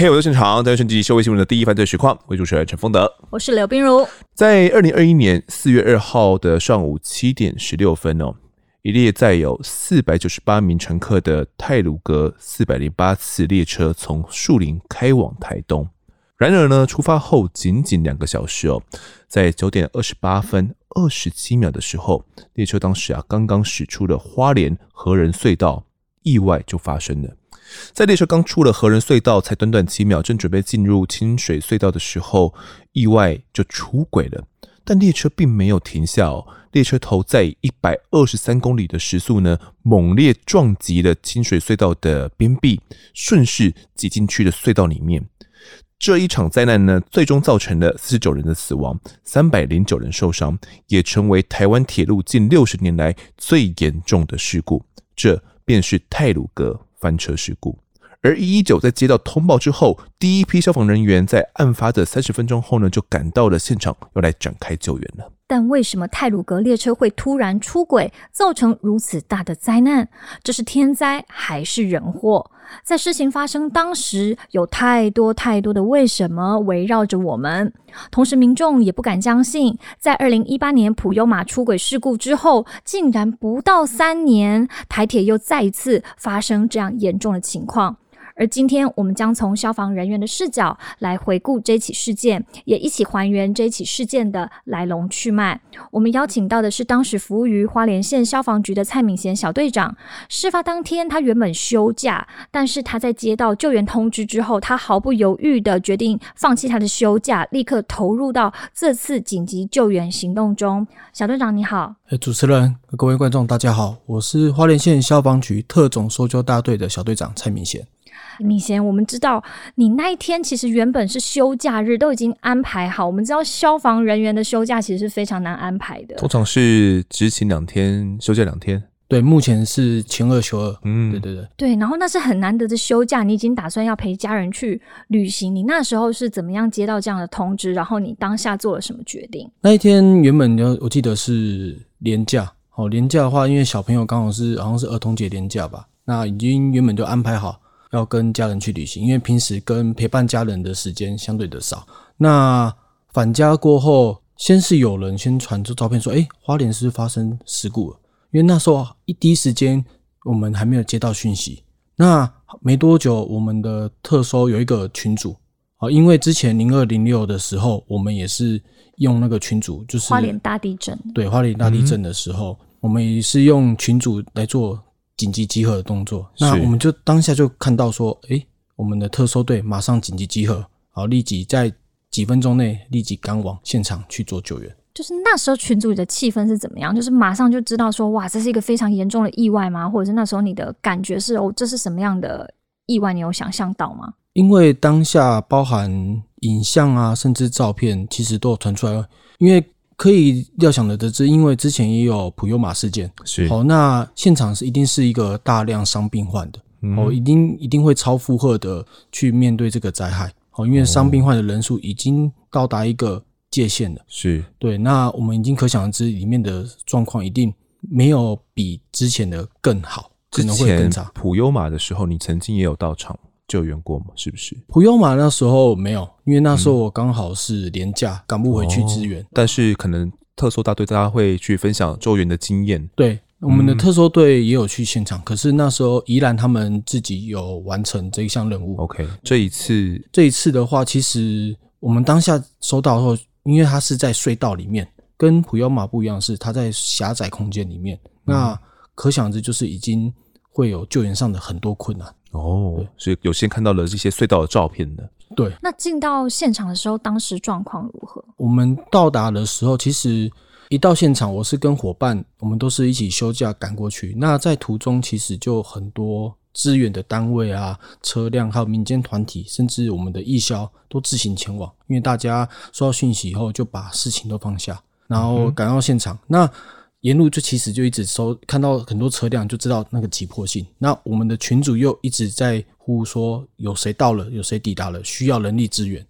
嘿我在现场，在顺记社会新闻的第一犯罪实况，为主持人陈丰德，我是刘冰如。在二零二一年四月二号的上午七点十六分哦，一列载有四百九十八名乘客的泰鲁格四百零八次列车从树林开往台东。然而呢，出发后仅仅两个小时哦，在九点二十八分二十七秒的时候，列车当时啊刚刚驶出了花莲和仁隧道，意外就发生了。在列车刚出了和仁隧道，才短短几秒，正准备进入清水隧道的时候，意外就出轨了。但列车并没有停下哦，列车头在一百二十三公里的时速呢，猛烈撞击了清水隧道的边壁，顺势挤进去了隧道里面。这一场灾难呢，最终造成了四十九人的死亡，三百零九人受伤，也成为台湾铁路近六十年来最严重的事故。这便是泰鲁阁。翻车事故，而一一九在接到通报之后，第一批消防人员在案发的三十分钟后呢，就赶到了现场，要来展开救援了。但为什么泰鲁格列车会突然出轨，造成如此大的灾难？这是天灾还是人祸？在事情发生当时，有太多太多的为什么围绕着我们。同时，民众也不敢相信，在二零一八年普悠玛出轨事故之后，竟然不到三年，台铁又再一次发生这样严重的情况。而今天，我们将从消防人员的视角来回顾这起事件，也一起还原这起事件的来龙去脉。我们邀请到的是当时服务于花莲县消防局的蔡敏贤小队长。事发当天，他原本休假，但是他在接到救援通知之后，他毫不犹豫地决定放弃他的休假，立刻投入到这次紧急救援行动中。小队长，你好。主持人，各位观众，大家好，我是花莲县消防局特种搜救大队的小队长蔡敏贤。敏贤，我们知道你那一天其实原本是休假日，都已经安排好。我们知道消防人员的休假其实是非常难安排的，通常是执勤两天，休假两天。对，目前是勤二休二。嗯，对对对。对，然后那是很难得的休假，你已经打算要陪家人去旅行。你那时候是怎么样接到这样的通知？然后你当下做了什么决定？那一天原本就我记得是年假，哦，年假的话，因为小朋友刚好是好像是儿童节年假吧，那已经原本就安排好。要跟家人去旅行，因为平时跟陪伴家人的时间相对的少。那返家过后，先是有人先传出照片说：“诶，花莲是不是发生事故了？”因为那时候一第一时间我们还没有接到讯息。那没多久，我们的特搜有一个群组啊，因为之前零二零六的时候，我们也是用那个群组，就是花莲大地震。对，花莲大地震的时候，嗯、我们也是用群组来做。紧急集合的动作，那我们就当下就看到说，诶，我们的特搜队马上紧急集合，好，立即在几分钟内立即赶往现场去做救援。就是那时候群组里的气氛是怎么样？就是马上就知道说，哇，这是一个非常严重的意外吗？或者是那时候你的感觉是，哦，这是什么样的意外？你有想象到吗？因为当下包含影像啊，甚至照片，其实都有传出来，因为。可以料想的得知，因为之前也有普悠玛事件，是。哦，那现场是一定是一个大量伤病患的，嗯、哦，一定一定会超负荷的去面对这个灾害，哦，因为伤病患的人数已经到达一个界限了，是。对，那我们已经可想而知，里面的状况一定没有比之前的更好，可能会更差。普悠玛的时候，你曾经也有到场。救援过吗？是不是？普悠玛那时候没有，因为那时候我刚好是连假，赶、嗯、不回去支援、哦。但是可能特搜大队大家会去分享救援的经验。对，我们的特搜队也有去现场，嗯、可是那时候宜兰他们自己有完成这一项任务。OK，这一次这一次的话，其实我们当下收到后，因为它是在隧道里面，跟普悠玛不一样，是它在狭窄空间里面，嗯、那可想而知就是已经会有救援上的很多困难。哦，所以有先看到了这些隧道的照片的。对，那进到现场的时候，当时状况如何？我们到达的时候，其实一到现场，我是跟伙伴，我们都是一起休假赶过去。那在途中，其实就很多支援的单位啊、车辆，还有民间团体，甚至我们的义消都自行前往。因为大家收到讯息以后，就把事情都放下，然后赶到现场。嗯、那沿路就其实就一直收，看到很多车辆，就知道那个急迫性。那我们的群主又一直在呼说，有谁到了，有谁抵达了，需要人力支援。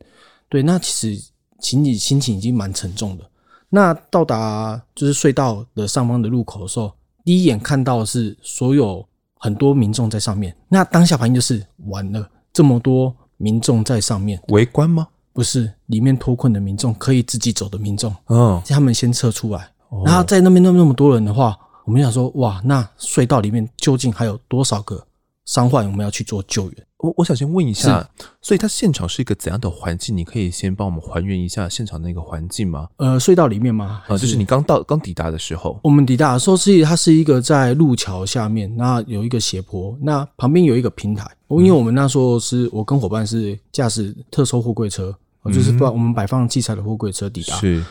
对，那其实情景心情已经蛮沉重的。那到达就是隧道的上方的路口的时候，第一眼看到的是所有很多民众在上面。那当下反应就是完了，这么多民众在上面围观吗？不是，里面脱困的民众可以自己走的民众，嗯，他们先撤出来。然后在那边那么那么多人的话，我们想说，哇，那隧道里面究竟还有多少个伤患？我们要去做救援。我我想先问一下，所以它现场是一个怎样的环境？你可以先帮我们还原一下现场那个环境吗？呃，隧道里面吗？啊、呃，就是你刚到刚抵达的时候。我们抵达的时候是它是一个在路桥下面，那有一个斜坡，那旁边有一个平台。因为我们那时候是我跟伙伴是驾驶特收货柜车，嗯、就是把我们摆放器材的货柜车抵达。是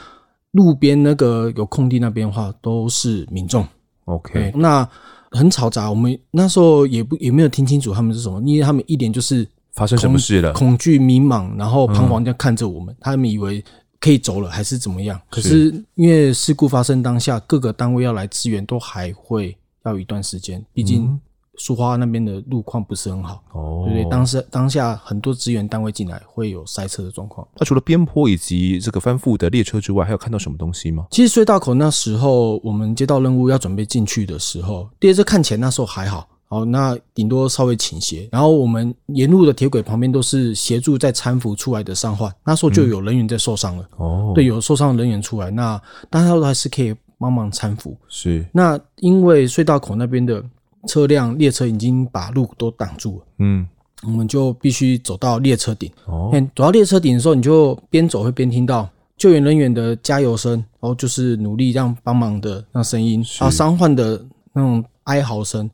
路边那个有空地那边的话，都是民众。OK，那。很嘈杂，我们那时候也不也没有听清楚他们是什么，因为他们一点就是发生什么事了，恐惧、迷茫，然后彷徨在看着我们，嗯、他们以为可以走了还是怎么样？可是因为事故发生当下，各个单位要来支援都还会要一段时间，毕竟、嗯。苏花那边的路况不是很好，哦，对对，当时当下很多支援单位进来会有塞车的状况。那除了边坡以及这个翻覆的列车之外，还有看到什么东西吗？其实隧道口那时候我们接到任务要准备进去的时候，列车看起来那时候还好，哦，那顶多稍微倾斜，然后我们沿路的铁轨旁边都是协助在搀扶出来的伤患，那时候就有人员在受伤了，哦，对，有受伤的人员出来，那大家都还是可以帮忙搀扶。是，那因为隧道口那边的。车辆、列车已经把路都挡住了，嗯，我们就必须走到列车顶。哦，走到列车顶的时候，你就边走会边听到救援人员的加油声，然后就是努力让帮忙的那声音，啊，伤患的那种哀嚎声，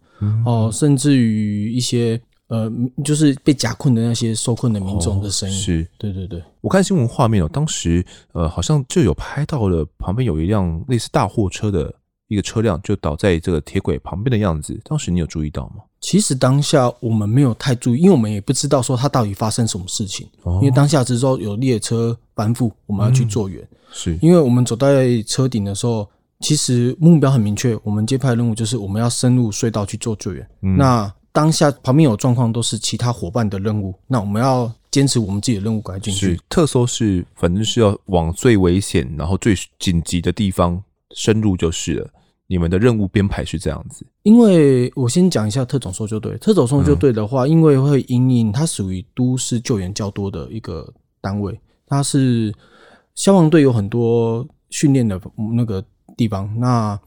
哦，甚至于一些呃，就是被夹困的那些受困的民众的声音。是，对对对，我看新闻画面哦，当时呃，好像就有拍到了旁边有一辆类似大货车的。一个车辆就倒在这个铁轨旁边的样子，当时你有注意到吗？其实当下我们没有太注意，因为我们也不知道说它到底发生什么事情。哦、因为当下只知道有列车翻覆，我们要去救援。嗯、是因为我们走在车顶的时候，其实目标很明确，我们接派任务就是我们要深入隧道去做救援。嗯、那当下旁边有状况，都是其他伙伴的任务，那我们要坚持我们自己的任务，赶进去。特搜是反正是要往最危险，然后最紧急的地方深入就是了。你们的任务编排是这样子，因为我先讲一下特种搜救队。特种搜救队的话，因为会因应它属于都市救援较多的一个单位，它是消防队有很多训练的那个地方。那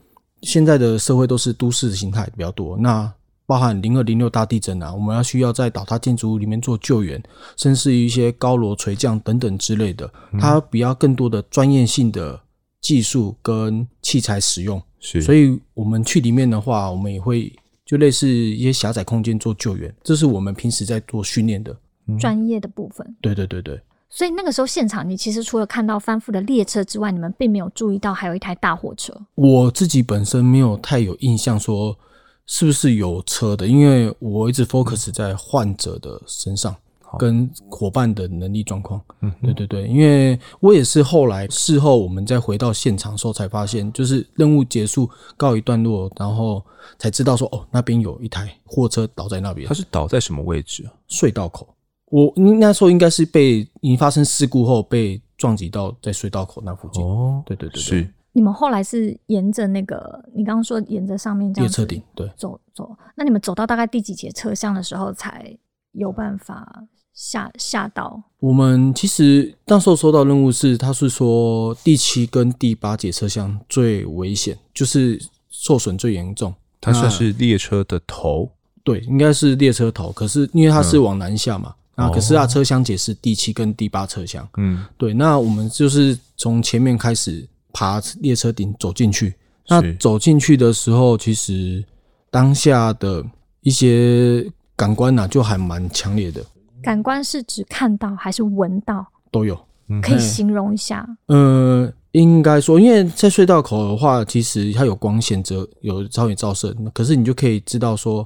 现在的社会都是都市的形态比较多，那包含零二零六大地震啊，我们要需要在倒塌建筑物里面做救援，甚至于一些高楼垂降等等之类的，它比较更多的专业性的技术跟器材使用。是，所以我们去里面的话，我们也会就类似一些狭窄空间做救援，这是我们平时在做训练的专业的部分。对对对对。所以那个时候现场，你其实除了看到翻覆的列车之外，你们并没有注意到还有一台大货车。我自己本身没有太有印象说是不是有车的，因为我一直 focus 在患者的身上。跟伙伴的能力状况，嗯，对对对，因为我也是后来事后我们再回到现场的时候才发现，就是任务结束告一段落，然后才知道说哦，那边有一台货车倒在那边。它是倒在什么位置啊？隧道口。我那时候应该是被已经发生事故后被撞击到在隧道口那附近。哦，对对对，对，是。你们后来是沿着那个你刚刚说沿着上面这样列车顶对走走，那你们走到大概第几节车厢的时候才有办法？下下到我们其实那时候收到任务是，他是说第七跟第八节车厢最危险，就是受损最严重。它算是列车的头，对，应该是列车头。可是因为它是往南下嘛，那、嗯、可是它车厢解是第七跟第八车厢。嗯，对。那我们就是从前面开始爬列车顶走进去。那走进去的时候，其实当下的一些感官呐，就还蛮强烈的。感官是指看到还是闻到？都有，可以形容一下。呃，应该说，因为在隧道口的话，其实它有光线则有超远照射，可是你就可以知道说，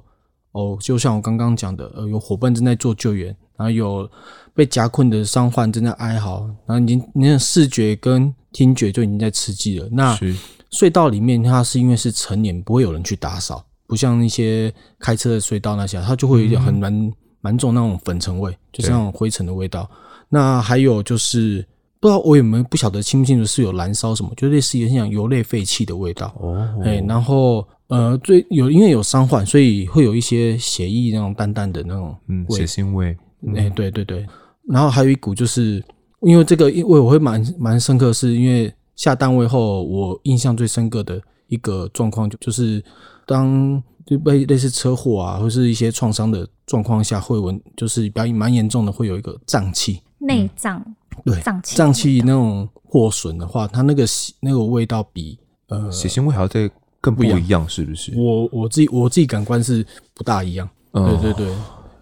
哦，就像我刚刚讲的，呃，有伙伴正在做救援，然后有被夹困的伤患正在哀嚎，然后已经你的视觉跟听觉就已经在刺激了。那隧道里面它是因为是成年，不会有人去打扫，不像一些开车的隧道那些，它就会有点很蛮蛮、嗯、重那种粉尘味，就是那种灰尘的味道。那还有就是。不知道我有没有不晓得清不清楚是有燃烧什么，就类似于像油类废气的味道哦。哎、欸，然后呃，最有因为有伤患，所以会有一些血液那种淡淡的那种嗯，血腥味。哎、欸，对对对。然后还有一股就是因为这个，因为我会蛮蛮深刻，是因为下单位后，我印象最深刻的一个状况就就是当就被类似车祸啊，或是一些创伤的状况下，会闻就是比较蛮严重的，会有一个胀气内脏。嗯对，胀气胀气那种破损的话，它那个那个味道比呃血腥味还要再更不一样，是不是？我我自己我自己感官是不大一样。哦、对对对，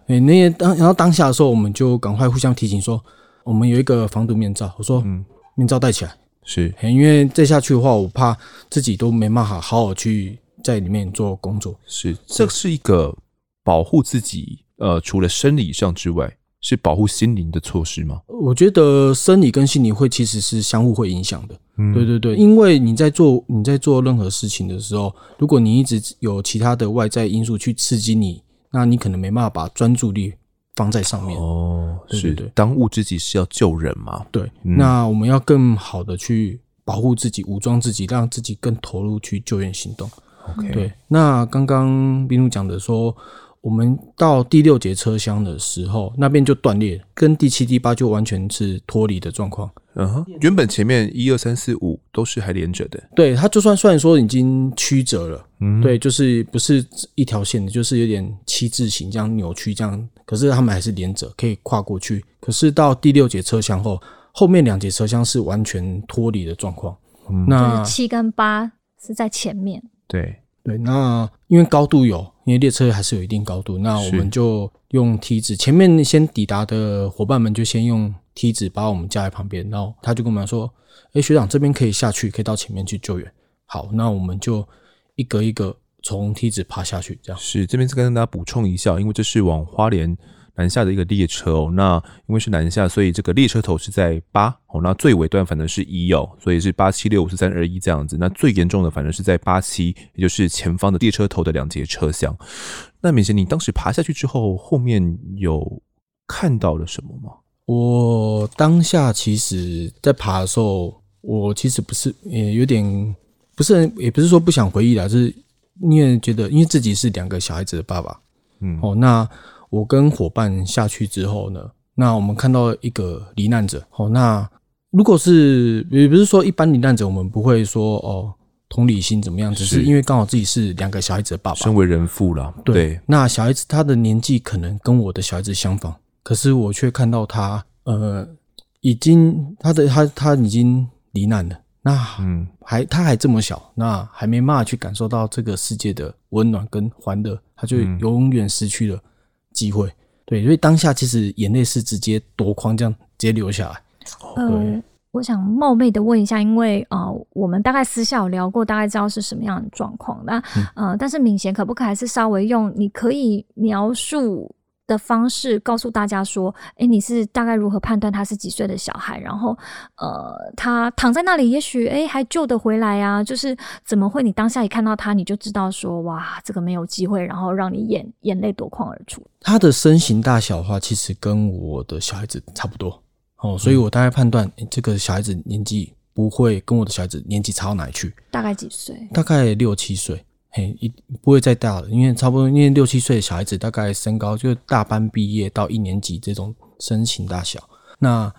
哎，那些当然后当下的时候，我们就赶快互相提醒说，我们有一个防毒面罩。我说，嗯，面罩戴起来是，因为再下去的话，我怕自己都没办法好好去在里面做工作。是，这是一个保护自己，呃，除了生理上之外。是保护心灵的措施吗？我觉得生理跟心理会其实是相互会影响的。嗯，对对对，因为你在做你在做任何事情的时候，如果你一直有其他的外在因素去刺激你，那你可能没办法把专注力放在上面。哦，对对对，是当务之急是要救人嘛？对，嗯，那我们要更好的去保护自己，武装自己，让自己更投入去救援行动。OK，对。那刚刚冰露讲的说。我们到第六节车厢的时候，那边就断裂，跟第七、第八就完全是脱离的状况。嗯哼，原本前面一二三四五都是还连着的。对，它就算虽然说已经曲折了，嗯，对，就是不是一条线的，就是有点七字形这样扭曲这样，可是他们还是连着，可以跨过去。可是到第六节车厢后，后面两节车厢是完全脱离的状况。嗯，那七跟八是在前面。对。对，那因为高度有，因为列车还是有一定高度，那我们就用梯子，前面先抵达的伙伴们就先用梯子把我们架在旁边，然后他就跟我们说：“哎，学长这边可以下去，可以到前面去救援。”好，那我们就一个一个从梯子爬下去，这样。是，这边是跟大家补充一下，因为这是往花莲。南下的一个列车哦，那因为是南下，所以这个列车头是在八哦，那最尾段反正是一哦，所以是八七六五四三二一这样子。那最严重的反正是在八七，也就是前方的列车头的两节车厢。那敏贤，你当时爬下去之后，后面有看到了什么吗？我当下其实，在爬的时候，我其实不是也有点不是，也不是说不想回忆啦，就是因为觉得，因为自己是两个小孩子的爸爸，嗯，哦，那。我跟伙伴下去之后呢，那我们看到一个罹难者。哦，那如果是也不是说一般罹难者，我们不会说哦同理心怎么样，只是因为刚好自己是两个小孩子的爸爸，身为人父了。对，对，那小孩子他的年纪可能跟我的小孩子相仿，可是我却看到他呃已经他的他他已经罹难了。那嗯，还他还这么小，那还没办法去感受到这个世界的温暖跟欢乐，他就永远失去了。机会对，所以当下其实眼泪是直接夺眶这样直接流下来。呃，我想冒昧的问一下，因为呃，我们大概私下有聊过，大概知道是什么样的状况。那呃，但是敏贤可不可以还是稍微用你可以描述的方式告诉大家说，诶，你是大概如何判断他是几岁的小孩？然后，呃，他躺在那里，也许诶还救得回来啊？就是怎么会？你当下一看到他，你就知道说，哇，这个没有机会，然后让你眼眼泪夺眶而出。他的身形大小的话，其实跟我的小孩子差不多哦，所以我大概判断，这个小孩子年纪不会跟我的小孩子年纪差到哪里去。大概几岁？大概六七岁。嘿，一不会再大了，因为差不多，因为六七岁的小孩子大概身高就大班毕业到一年级这种身形大小。那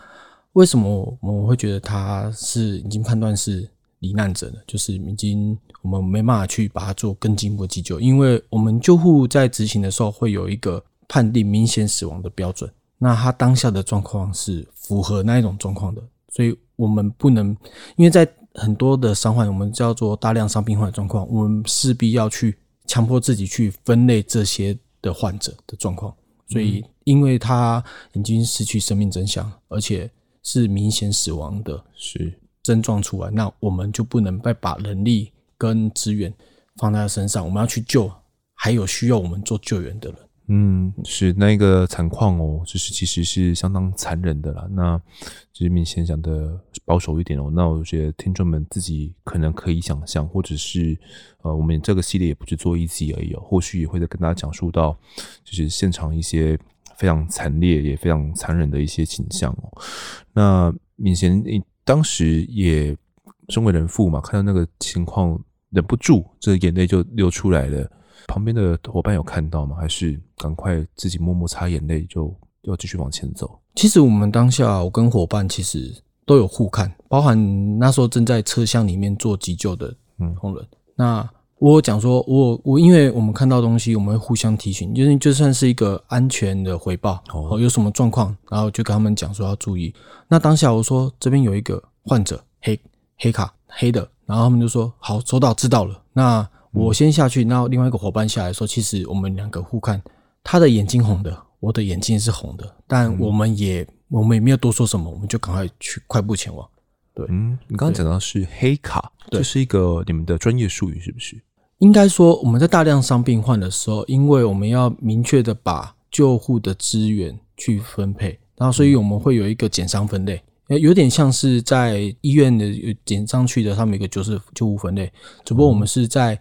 为什么我们会觉得他是已经判断是罹难者呢？就是已经我们没办法去把他做更进一步急救，因为我们救护在执行的时候会有一个判定明显死亡的标准。那他当下的状况是符合那一种状况的，所以我们不能因为在。很多的伤患，我们叫做大量伤病患的状况，我们势必要去强迫自己去分类这些的患者的状况。所以，因为他已经失去生命真相，而且是明显死亡的，是症状出来，那我们就不能再把人力跟资源放在他身上，我们要去救还有需要我们做救援的人。嗯，是那个惨况哦，就是其实是相当残忍的啦。那就是明贤讲的保守一点哦，那我觉得听众们自己可能可以想象，或者是呃，我们这个系列也不是做一集而已哦，或许也会再跟大家讲述到，就是现场一些非常惨烈也非常残忍的一些景象哦。那明贤，你当时也身为人父嘛，看到那个情况，忍不住这个眼泪就流出来了。旁边的伙伴有看到吗？还是赶快自己默默擦眼泪，就要继续往前走？其实我们当下，我跟伙伴其实都有互看，包含那时候正在车厢里面做急救的同仁。嗯、那我讲说，我我因为我们看到东西，我们会互相提醒，就是就算是一个安全的回报哦，有什么状况，然后就跟他们讲说要注意。那当下我说这边有一个患者，黑黑卡黑的，然后他们就说好，收到知道了。那我先下去，然后另外一个伙伴下来说：“其实我们两个互看，他的眼睛红的，我的眼睛是红的，但我们也我们也没有多说什么，我们就赶快去快步前往。”对，嗯，你刚刚讲到是黑卡，这是一个你们的专业术语，是不是？应该说我们在大量伤病患的时候，因为我们要明确的把救护的资源去分配，然后所以我们会有一个减伤分类。有点像是在医院的减上去的，他们一个就是救护分类，只不过我们是在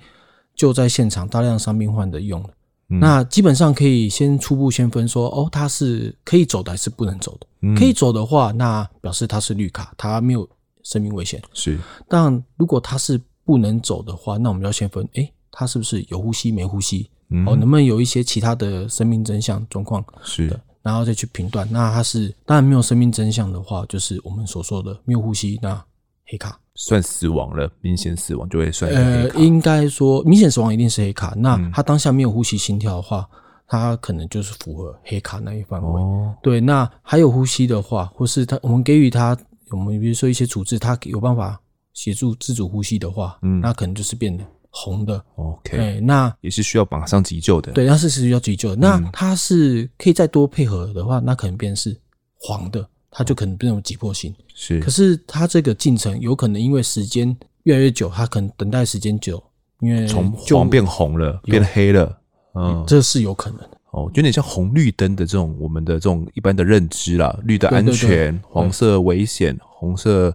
救在现场大量伤病患者用的。嗯、那基本上可以先初步先分说，哦，他是可以走的还是不能走的？嗯、可以走的话，那表示他是绿卡，他没有生命危险。是，但如果他是不能走的话，那我们要先分，哎、欸，他是不是有呼吸没呼吸？嗯、哦，能不能有一些其他的生命真相状况？是的。然后再去评断，那他是当然没有生命真相的话，就是我们所说的没有呼吸，那黑卡算死亡了，明显死亡就会算。呃，应该说明显死亡一定是黑卡。那他当下没有呼吸、心跳的话，他可能就是符合黑卡那一范围。哦、对，那还有呼吸的话，或是他我们给予他，我们比如说一些处置，他有办法协助自主呼吸的话，嗯，那可能就是变得。红的，OK，欸，那也是需要马上急救的。对，那是需要急救的。嗯、那它是可以再多配合的话，那可能变是黄的，它就可能变成急迫性。是，可是它这个进程有可能因为时间越来越久，它可能等待时间久，因为从黄变红了，变黑了，嗯，这是有可能的。哦，有点像红绿灯的这种我们的这种一般的认知啦，绿的安全，黄色危险，红色。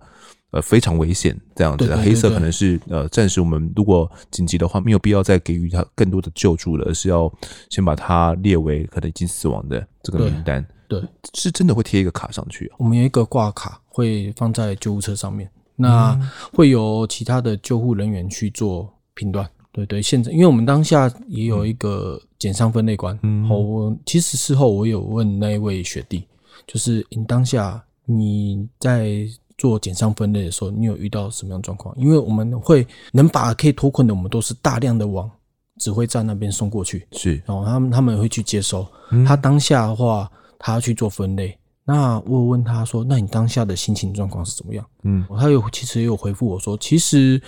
呃，非常危险这样子，黑色可能是呃，暂时我们如果紧急的话，没有必要再给予他更多的救助了，而是要先把它列为可能已经死亡的这个名单。对，是真的会贴一个卡上去啊。我们有一个挂卡会放在救护车上面，那会有其他的救护人员去做评断。对对，现在因为我们当下也有一个减伤分类官，嗯，我其实事后我有问那一位学弟，就是你当下你在。做减伤分类的时候，你有遇到什么样状况？因为我们会能把可以脱困的，我们都是大量的往指挥站那边送过去。是，然后他们他们会去接收。他当下的话，他要去做分类。那我问他说：“那你当下的心情状况是怎么样？”嗯，他有其实也有回复我说：“其实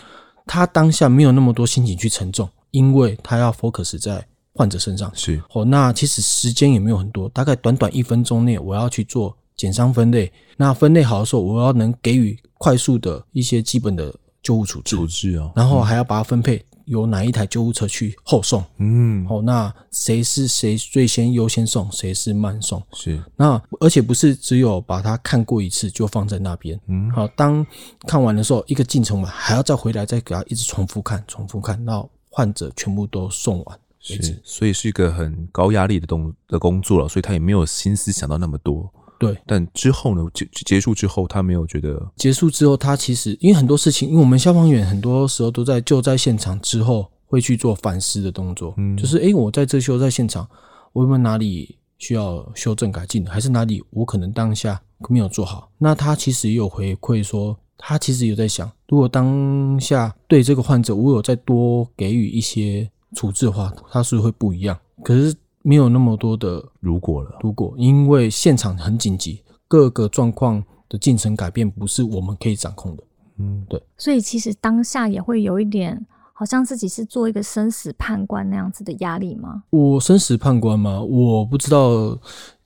他当下没有那么多心情去沉重，因为他要 focus 在患者身上。”是哦，那其实时间也没有很多，大概短短一分钟内，我要去做。减伤分类，那分类好的时候，我要能给予快速的一些基本的救护处置，处置哦，然后还要把它分配由哪一台救护车去后送，嗯，好，那谁是谁最先优先送，谁是慢送，是，那而且不是只有把它看过一次就放在那边，嗯，好，当看完的时候，一个进程嘛，还要再回来再给他一直重复看，重复看到患者全部都送完，是，所以是一个很高压力的动的工作了，所以他也没有心思想到那么多。对，但之后呢？结结束之后，他没有觉得结束之后，他其实因为很多事情，因为我们消防员很多时候都在救灾现场之后会去做反思的动作，嗯，就是诶，我在这救灾现场，我有没有哪里需要修正改进，还是哪里我可能当下没有做好？那他其实也有回馈说，他其实有在想，如果当下对这个患者我有再多给予一些处置的话，他是不是会不一样？可是。没有那么多的如果了，如果因为现场很紧急，各个状况的进程改变不是我们可以掌控的。嗯，对。所以其实当下也会有一点，好像自己是做一个生死判官那样子的压力吗？我生死判官吗？我不知道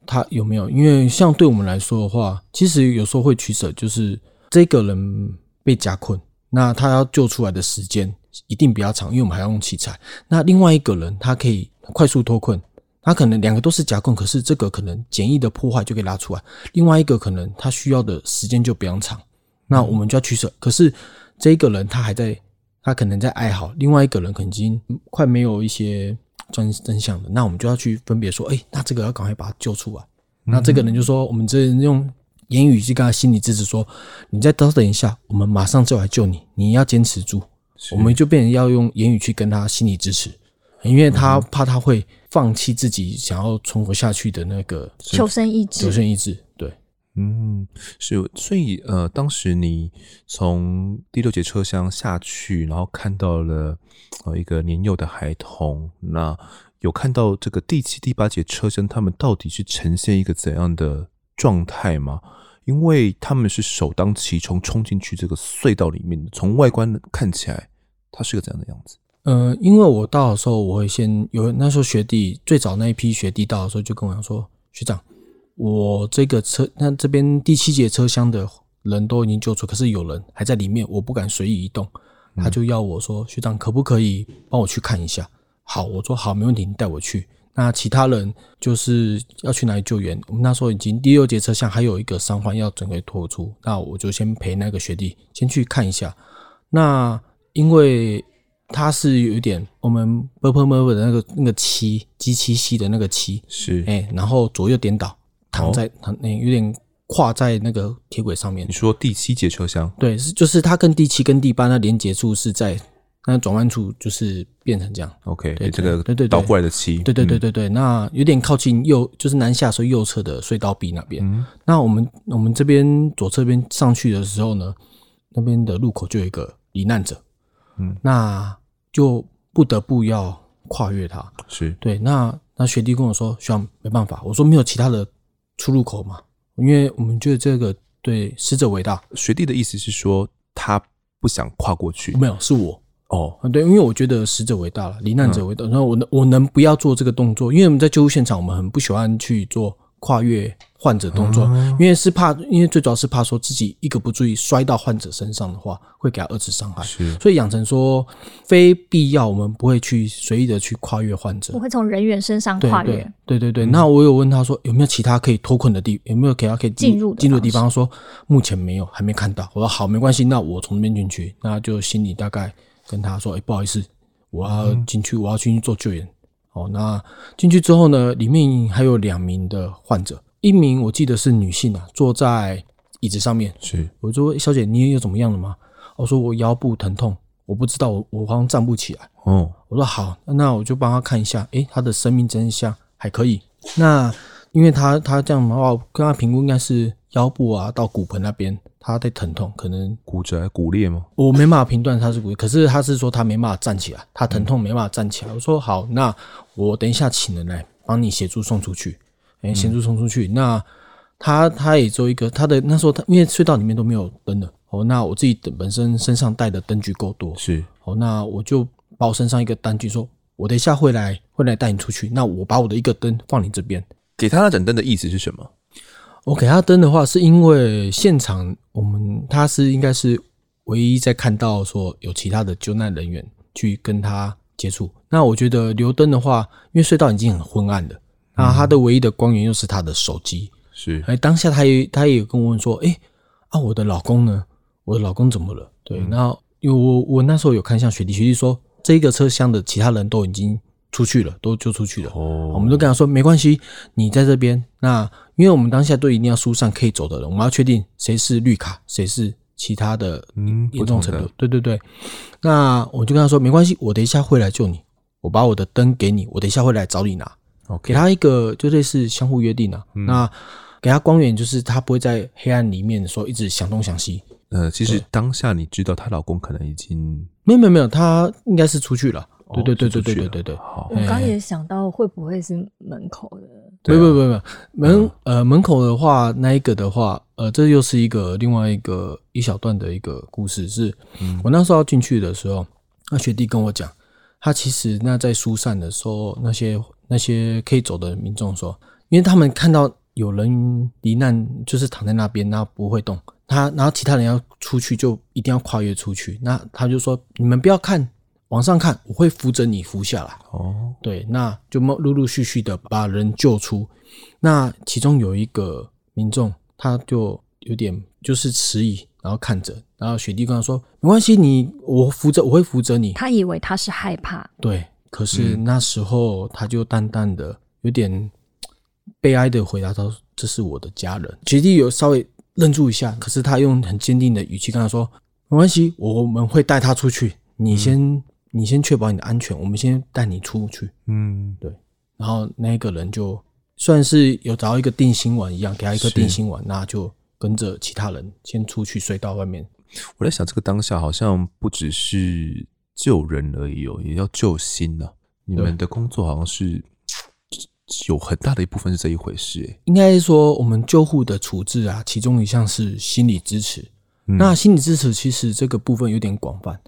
他有没有，因为像对我们来说的话，其实有时候会取舍，就是这个人被夹困，那他要救出来的时间一定比较长，因为我们还要用器材。那另外一个人他可以快速脱困，他可能两个都是夹困，可是这个可能简易的破坏就可以拉出来，另外一个可能他需要的时间就比较长，那我们就要取舍。可是这一个人他还在，他可能在哀嚎，另外一个人可能已经快没有一些真真相了，那我们就要去分别说，哎，那这个要赶快把他救出来。那这个人就说，我们这人用言语去跟他心理支持说，你再稍等一下，我们马上就来救你，你要坚持住。我们就变成要用言语去跟他心理支持，因为他怕他会放弃自己想要存活下去的那个求生意志。求生意志，对，嗯，是，所以呃，当时你从第六节车厢下去，然后看到了呃一个年幼的孩童，那。有看到这个第七、第八节车厢，他们到底是呈现一个怎样的状态吗？因为他们是首当其冲冲进去这个隧道里面的，从外观看起来，它是个怎样的样子？呃，因为我到的时候，我会先有那时候学弟最早那一批学弟到的时候，就跟我讲说：“学长，我这个车那这边第七节车厢的人都已经救出，可是有人还在里面，我不敢随意移动。”他就要我说：“学长，可不可以帮我去看一下？”好，我说好，没问题，你带我去。那其他人就是要去哪里救援？我们那时候已经第六节车厢还有一个伤患要准备拖出，那我就先陪那个学弟先去看一下。那因为它是有一点我们 purple mover 的那个那个七 G 七系的那个七是哎，然后左右颠倒，躺在躺那有点跨在那个铁轨上面。你说第七节车厢？对，是就是它跟第七跟第八那连接处是在那转弯处，就是变成这样。OK，对这个对对倒过来的七，对对对对对，那有点靠近右，就是南下时候右侧的隧道壁那边。那我们我们这边左侧边上去的时候呢，那边的路口就有一个罹难者，嗯，那。就不得不要跨越它。是对，那那学弟跟我说，学长没办法，我说没有其他的出入口嘛，因为我们觉得这个对死者为大。学弟的意思是说他不想跨过去，没有，是我。哦，对，因为我觉得死者为大了，罹难者为大。然后我能，我能不要做这个动作，因为我们在救护现场，我们很不喜欢去做跨越患者动作，因为是怕，因为最主要是怕说自己一个不注意摔到患者身上的话，会给他二次伤害。是，所以养成说非必要，我们不会去随意的去跨越患者，我会从人员身上跨越。对对对，对，那我有问他说有没有其他可以脱困的地，有没有给他可以进入进入的地方？他说目前没有，还没看到。我说好，没关系，那我从那边进去，那就心里大概。跟他说：“哎、欸，不好意思，我要进去，我要进去做救援。哦，那进去之后呢，里面还有两名的患者，一名我记得是女性啊，坐在椅子上面。是，我说小姐，你也有怎么样了吗？我说我腰部疼痛，我不知道，我我好像站不起来。哦，我说好，那我就帮他看一下。哎，他的生命真相还可以。那因为他他这样的话，跟他评估应该是腰部啊到骨盆那边。”他的疼痛，可能骨折、骨裂吗？我没办法评断他是骨裂，可是他是说他没办法站起来，他疼痛没办法站起来。我说好，那我等一下请人来帮你协助送出去，哎，协助送出去。那他他也做一个，他的那时候他因为隧道里面都没有灯的，哦，那我自己的本身身上带的灯具够多，是，哦，那我就把我身上一个单据说，我等一下会来会来带你出去。那我把我的一个灯放你这边，给他那盏灯的意思是什么？我给他灯的话，是因为现场我们他是应该是唯一在看到说有其他的救难人员去跟他接触。那我觉得留灯的话，因为隧道已经很昏暗了，那他的唯一的光源又是他的手机。是，哎，当下他也他也有跟我问说，哎，啊，我的老公呢？我的老公怎么了？对，然后因为我我那时候有看向雪弟，雪弟说这一个车厢的其他人都已经。出去了，都就出去了。哦，我们都跟他说没关系，你在这边。那因为我们当下都一定要疏散可以走的人，我们要确定谁是绿卡，谁是其他的严重程度。嗯、对对对。那我就跟他说没关系，我等一下会来救你，我把我的灯给你，我等一下会来找你拿。Okay. 给他一个就类似相互约定啊。嗯、那给他光源，就是他不会在黑暗里面说一直想东想西。呃，其实当下你知道她老公可能已经没有没有没有，他应该是出去了。对对对对对对对对，好。我刚也想到会不会是门口的？不不不不，门呃门口的话，那一个的话，呃，这又是一个另外一个一小段的一个故事。是我那时候要进去的时候，那学弟跟我讲，他其实那在疏散的时候，那些那些可以走的民众说，因为他们看到有人罹难，就是躺在那边，那不会动，他然后其他人要出去就一定要跨越出去，那他就说你们不要看往上看，我会扶着你扶下来。哦，对，那就陆陆续续的把人救出。那其中有一个民众，他就有点就是迟疑，然后看着，然后雪弟跟他说：“没关系，你我扶着，我会扶着你。”他以为他是害怕，对，可是那时候他就淡淡的、有点悲哀的回答说：“这是我的家人。”雪弟有稍微愣住一下，可是他用很坚定的语气跟他说：“没关系，我们会带他出去，你先、嗯、你先确保你的安全，我们先带你出去。”嗯，对。然后那个人就算是有找到一个定心丸一样，给他一颗定心丸，那就跟着其他人先出去隧道外面。我在想，这个当下好像不只是救人而已哦，也要救心呐、啊。你们的工作好像是有很大的一部分是这一回事，诶，应该说我们救护的处置啊，其中一项是心理支持。嗯、那心理支持其实这个部分有点广泛。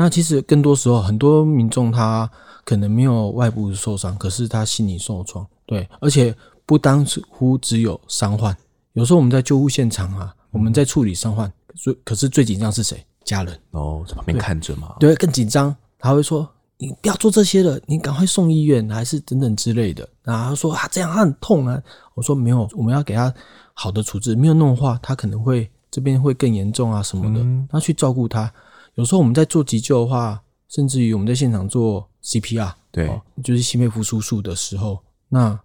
那其实更多时候，很多民众他可能没有外部受伤，可是他心理受创。对，而且不单乎只有伤患，有时候我们在救护现场啊，我们在处理伤患。最可是最紧张是谁？家人哦，在旁边看着嘛。对，更紧张。他会说：“你不要做这些了，你赶快送医院，还是等等之类的。”然后他说：“啊，这样他很痛啊。”我说：“没有，我们要给他好的处置，没有弄的话，他可能会这边会更严重啊什么的。嗯”他去照顾他。有时候我们在做急救的话，甚至于我们在现场做 CPR，对，哦，就是心肺复苏术的时候，那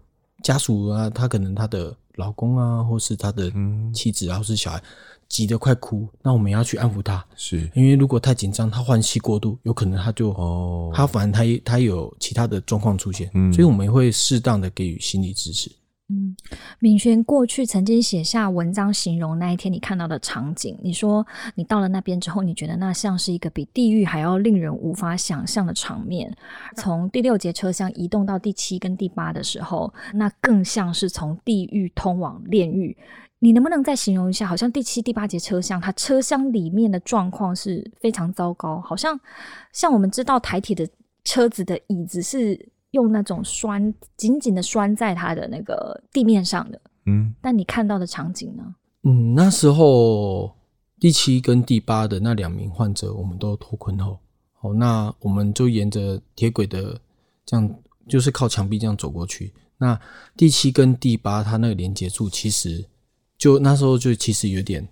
家属啊，他可能他的老公啊，或是他的妻子啊，或是小孩。急得快哭，那我们要去安抚他，是因为如果太紧张，他换气过度，有可能他就哦，他反正他他有其他的状况出现，嗯，所以我们会适当的给予心理支持。嗯，敏轩过去曾经写下文章形容那一天你看到的场景，你说你到了那边之后，你觉得那像是一个比地狱还要令人无法想象的场面。从第六节车厢移动到第七跟第八的时候，那更像是从地狱通往炼狱。你能不能再形容一下？好像第七、第八节车厢，它车厢里面的状况是非常糟糕。好像像我们知道台铁的车子的椅子是用那种拴紧紧的拴在它的那个地面上的。嗯，但你看到的场景呢？嗯，那时候第七跟第八的那两名患者，我们都脱困后，好，那我们就沿着铁轨的这样，就是靠墙壁这样走过去。那第七跟第八，它那个连接处其实。就那时候就其实有点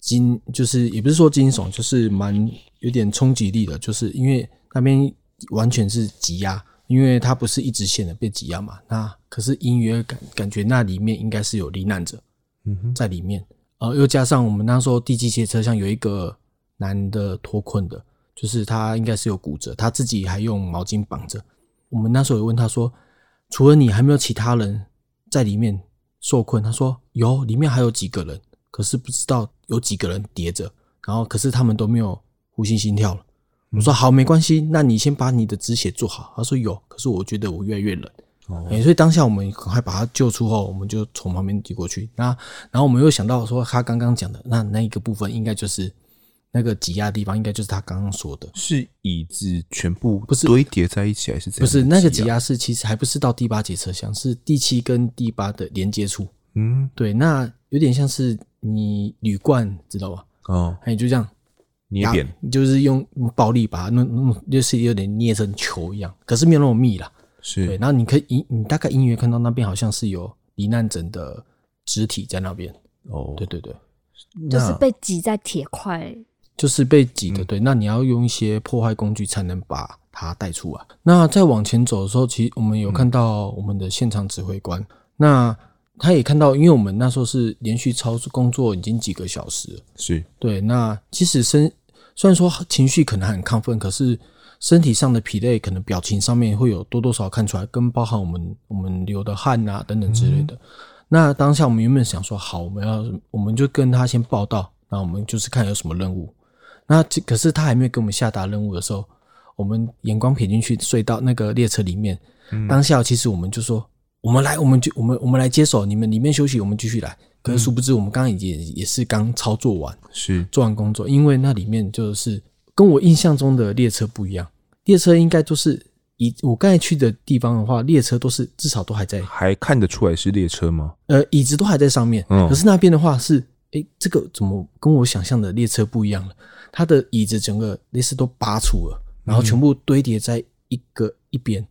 惊，就是也不是说惊悚，就是蛮有点冲击力的，就是因为那边完全是挤压，因为它不是一直线的被挤压嘛。那可是隐约感感觉那里面应该是有罹难者，嗯哼，在里面，呃，又加上我们那时候地基斜车厢有一个男的脱困的，就是他应该是有骨折，他自己还用毛巾绑着。我们那时候有问他说，除了你，还没有其他人在里面？受困，他说有，里面还有几个人，可是不知道有几个人叠着，然后可是他们都没有呼吸心跳了。我说好，没关系，那你先把你的止血做好。他说有，可是我觉得我越来越冷，哦欸、所以当下我们赶快把他救出后，我们就从旁边挤过去。那然后我们又想到说他刚刚讲的那那一个部分，应该就是。那个挤压的地方，应该就是他刚刚说的，是椅子全部不是堆叠在一起，还是怎样？不是那个挤压是，其实还不是到第八节车厢，是第七跟第八的连接处。嗯，对，那有点像是你铝罐，知道吧？哦，还有就这样捏扁，就是用暴力把它弄弄，就是有点捏成球一样，可是没有那么密啦。是对，然后你可以，你大概隐约看到那边好像是有罹难者的肢体在那边。哦，对对对，就是被挤在铁块。就是被挤的，对，那你要用一些破坏工具才能把它带出来。那再往前走的时候，其实我们有看到我们的现场指挥官，那他也看到，因为我们那时候是连续操作工作已经几个小时，是对。那其实身虽然说情绪可能很亢奋，可是身体上的疲累，可能表情上面会有多多少少看出来，跟包含我们我们流的汗啊等等之类的。那当下我们原本想说，好，我们要我们就跟他先报道，那我们就是看有什么任务。那可是他还没有给我们下达任务的时候，我们眼光瞥进去隧道那个列车里面，嗯、当下其实我们就说，我们来，我们就我们我们来接手，你们里面休息，我们继续来。可是殊不知，我们刚刚也也是刚操作完，是做完工作，因为那里面就是跟我印象中的列车不一样，列车应该都是以我刚才去的地方的话，列车都是至少都还在，还看得出来是列车吗？呃，椅子都还在上面，嗯，可是那边的话是。哎，这个怎么跟我想象的列车不一样了？它的椅子整个类似都拔出了，然后全部堆叠在一个、嗯、一边，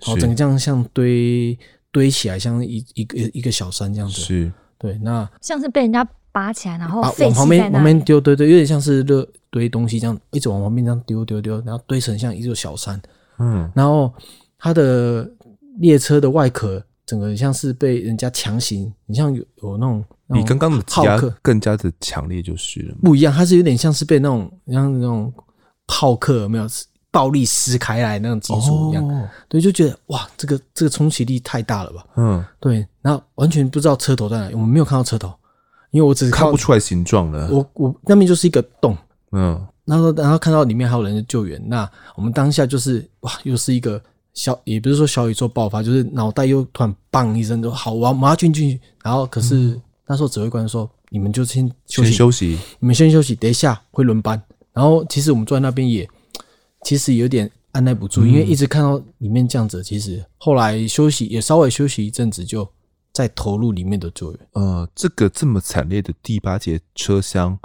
然后整个这样像堆堆起来，像一一个一个小山这样子。是，对，那像是被人家拔起来，然后往旁边旁边丢，对对，有点像是热堆东西这样，一直往旁边这样丢丢丢，然后堆成像一座小山。嗯，然后它的列车的外壳。整个像是被人家强行，你像有有那种比刚刚的挤压更加的强烈，就是了。不一样，它是有点像是被那种像那种炮客有没有暴力撕开来那种金属一样，哦、对，就觉得哇，这个这个冲击力太大了吧？嗯，对，然后完全不知道车头在哪里，我们没有看到车头，因为我只是看不出来形状了。我我那边就是一个洞，嗯，然后然后看到里面还有人在救援，那我们当下就是哇，又是一个。小也不是说小宇宙爆发，就是脑袋又突然嘣一声，就好，我要马上进去。然后可是、嗯、那时候指挥官说：“你们就先休息，休息，你们先休息，等一下会轮班。”然后其实我们坐在那边也其实有点按耐不住，嗯、因为一直看到里面这样子。其实后来休息也稍微休息一阵子，就再投入里面的救援。呃，这个这么惨烈的第八节车厢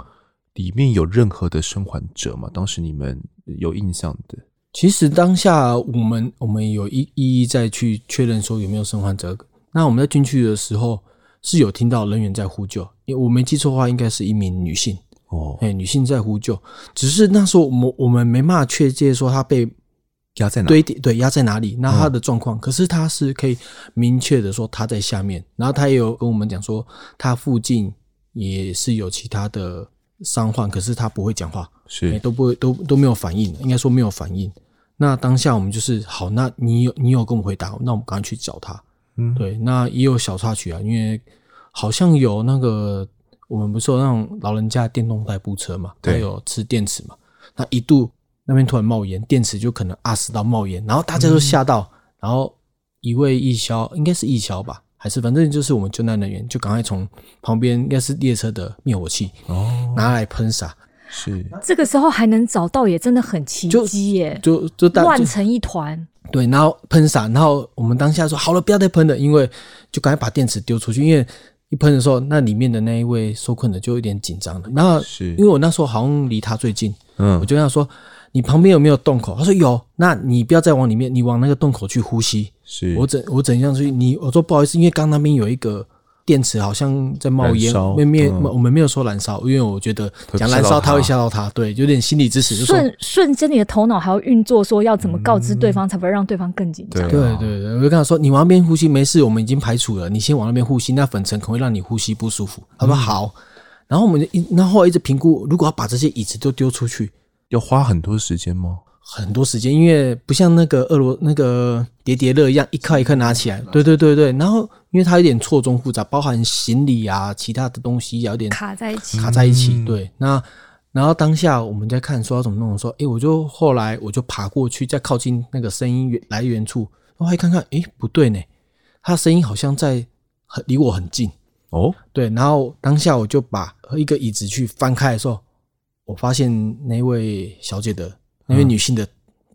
里面有任何的生还者吗？当时你们有印象的？其实当下我们我们有一一一再去确认说有没有生还者。那我们在进去的时候是有听到人员在呼救，因为我没记错的话，应该是一名女性哦，哎，女性在呼救。只是那时候我们我们没办法确切说她被压在哪，对对，压在哪里，那它的状况。可是它是可以明确的说它在下面，然后它也有跟我们讲说它附近也是有其他的伤患，可是它不会讲话。是、欸、都不会都都没有反应，应该说没有反应。那当下我们就是好，那你有你有跟我回答，那我们赶快去找他。嗯，对，那也有小插曲啊，因为好像有那个我们不是有那种老人家电动代步车嘛，还有吃电池嘛，那一度那边突然冒烟，电池就可能啊死到冒烟，然后大家都吓到，嗯、然后一位义消应该是义消吧，还是反正就是我们救难人员就赶快从旁边应该是列车的灭火器哦拿来喷洒。是这个时候还能找到，也真的很奇迹耶！就就乱成一团。对，然后喷洒，然后我们当下说好了，不要再喷了，因为就赶快把电池丢出去，因为一喷的时候，那里面的那一位受困的就有点紧张了。然后是因为我那时候好像离他最近，嗯，我就跟他说：“你旁边有没有洞口？”他说：“有。”那你不要再往里面，你往那个洞口去呼吸。是我怎我怎样去？你我说不好意思，因为刚那边有一个。电池好像在冒烟，没没我们没有说燃烧，因为我觉得讲燃烧他会吓到他，对，有点心理支持。瞬瞬间你的头脑还要运作，说要怎么告知对方，才不会让对方更紧张。对对对，我就跟他说，你往那边呼吸没事，我们已经排除了，你先往那边呼吸，那粉尘可能会让你呼吸不舒服。他说好，然后我们就一，然后后来一直评估，如果要把这些椅子都丢出去，要花很多时间吗？很多时间，因为不像那个俄罗那个叠叠乐一样，一颗一颗拿起来。对对对对，然后因为它有点错综复杂，包含行李啊，其他的东西有点卡在一起，卡在一起。对，那然后当下我们在看说要怎么弄，说，诶，我就后来我就爬过去，再靠近那个声音源来源处，然后一看看，诶，不对呢，它声音好像在很离我很近哦。对，然后当下我就把一个椅子去翻开的时候，我发现那位小姐的。那位女性的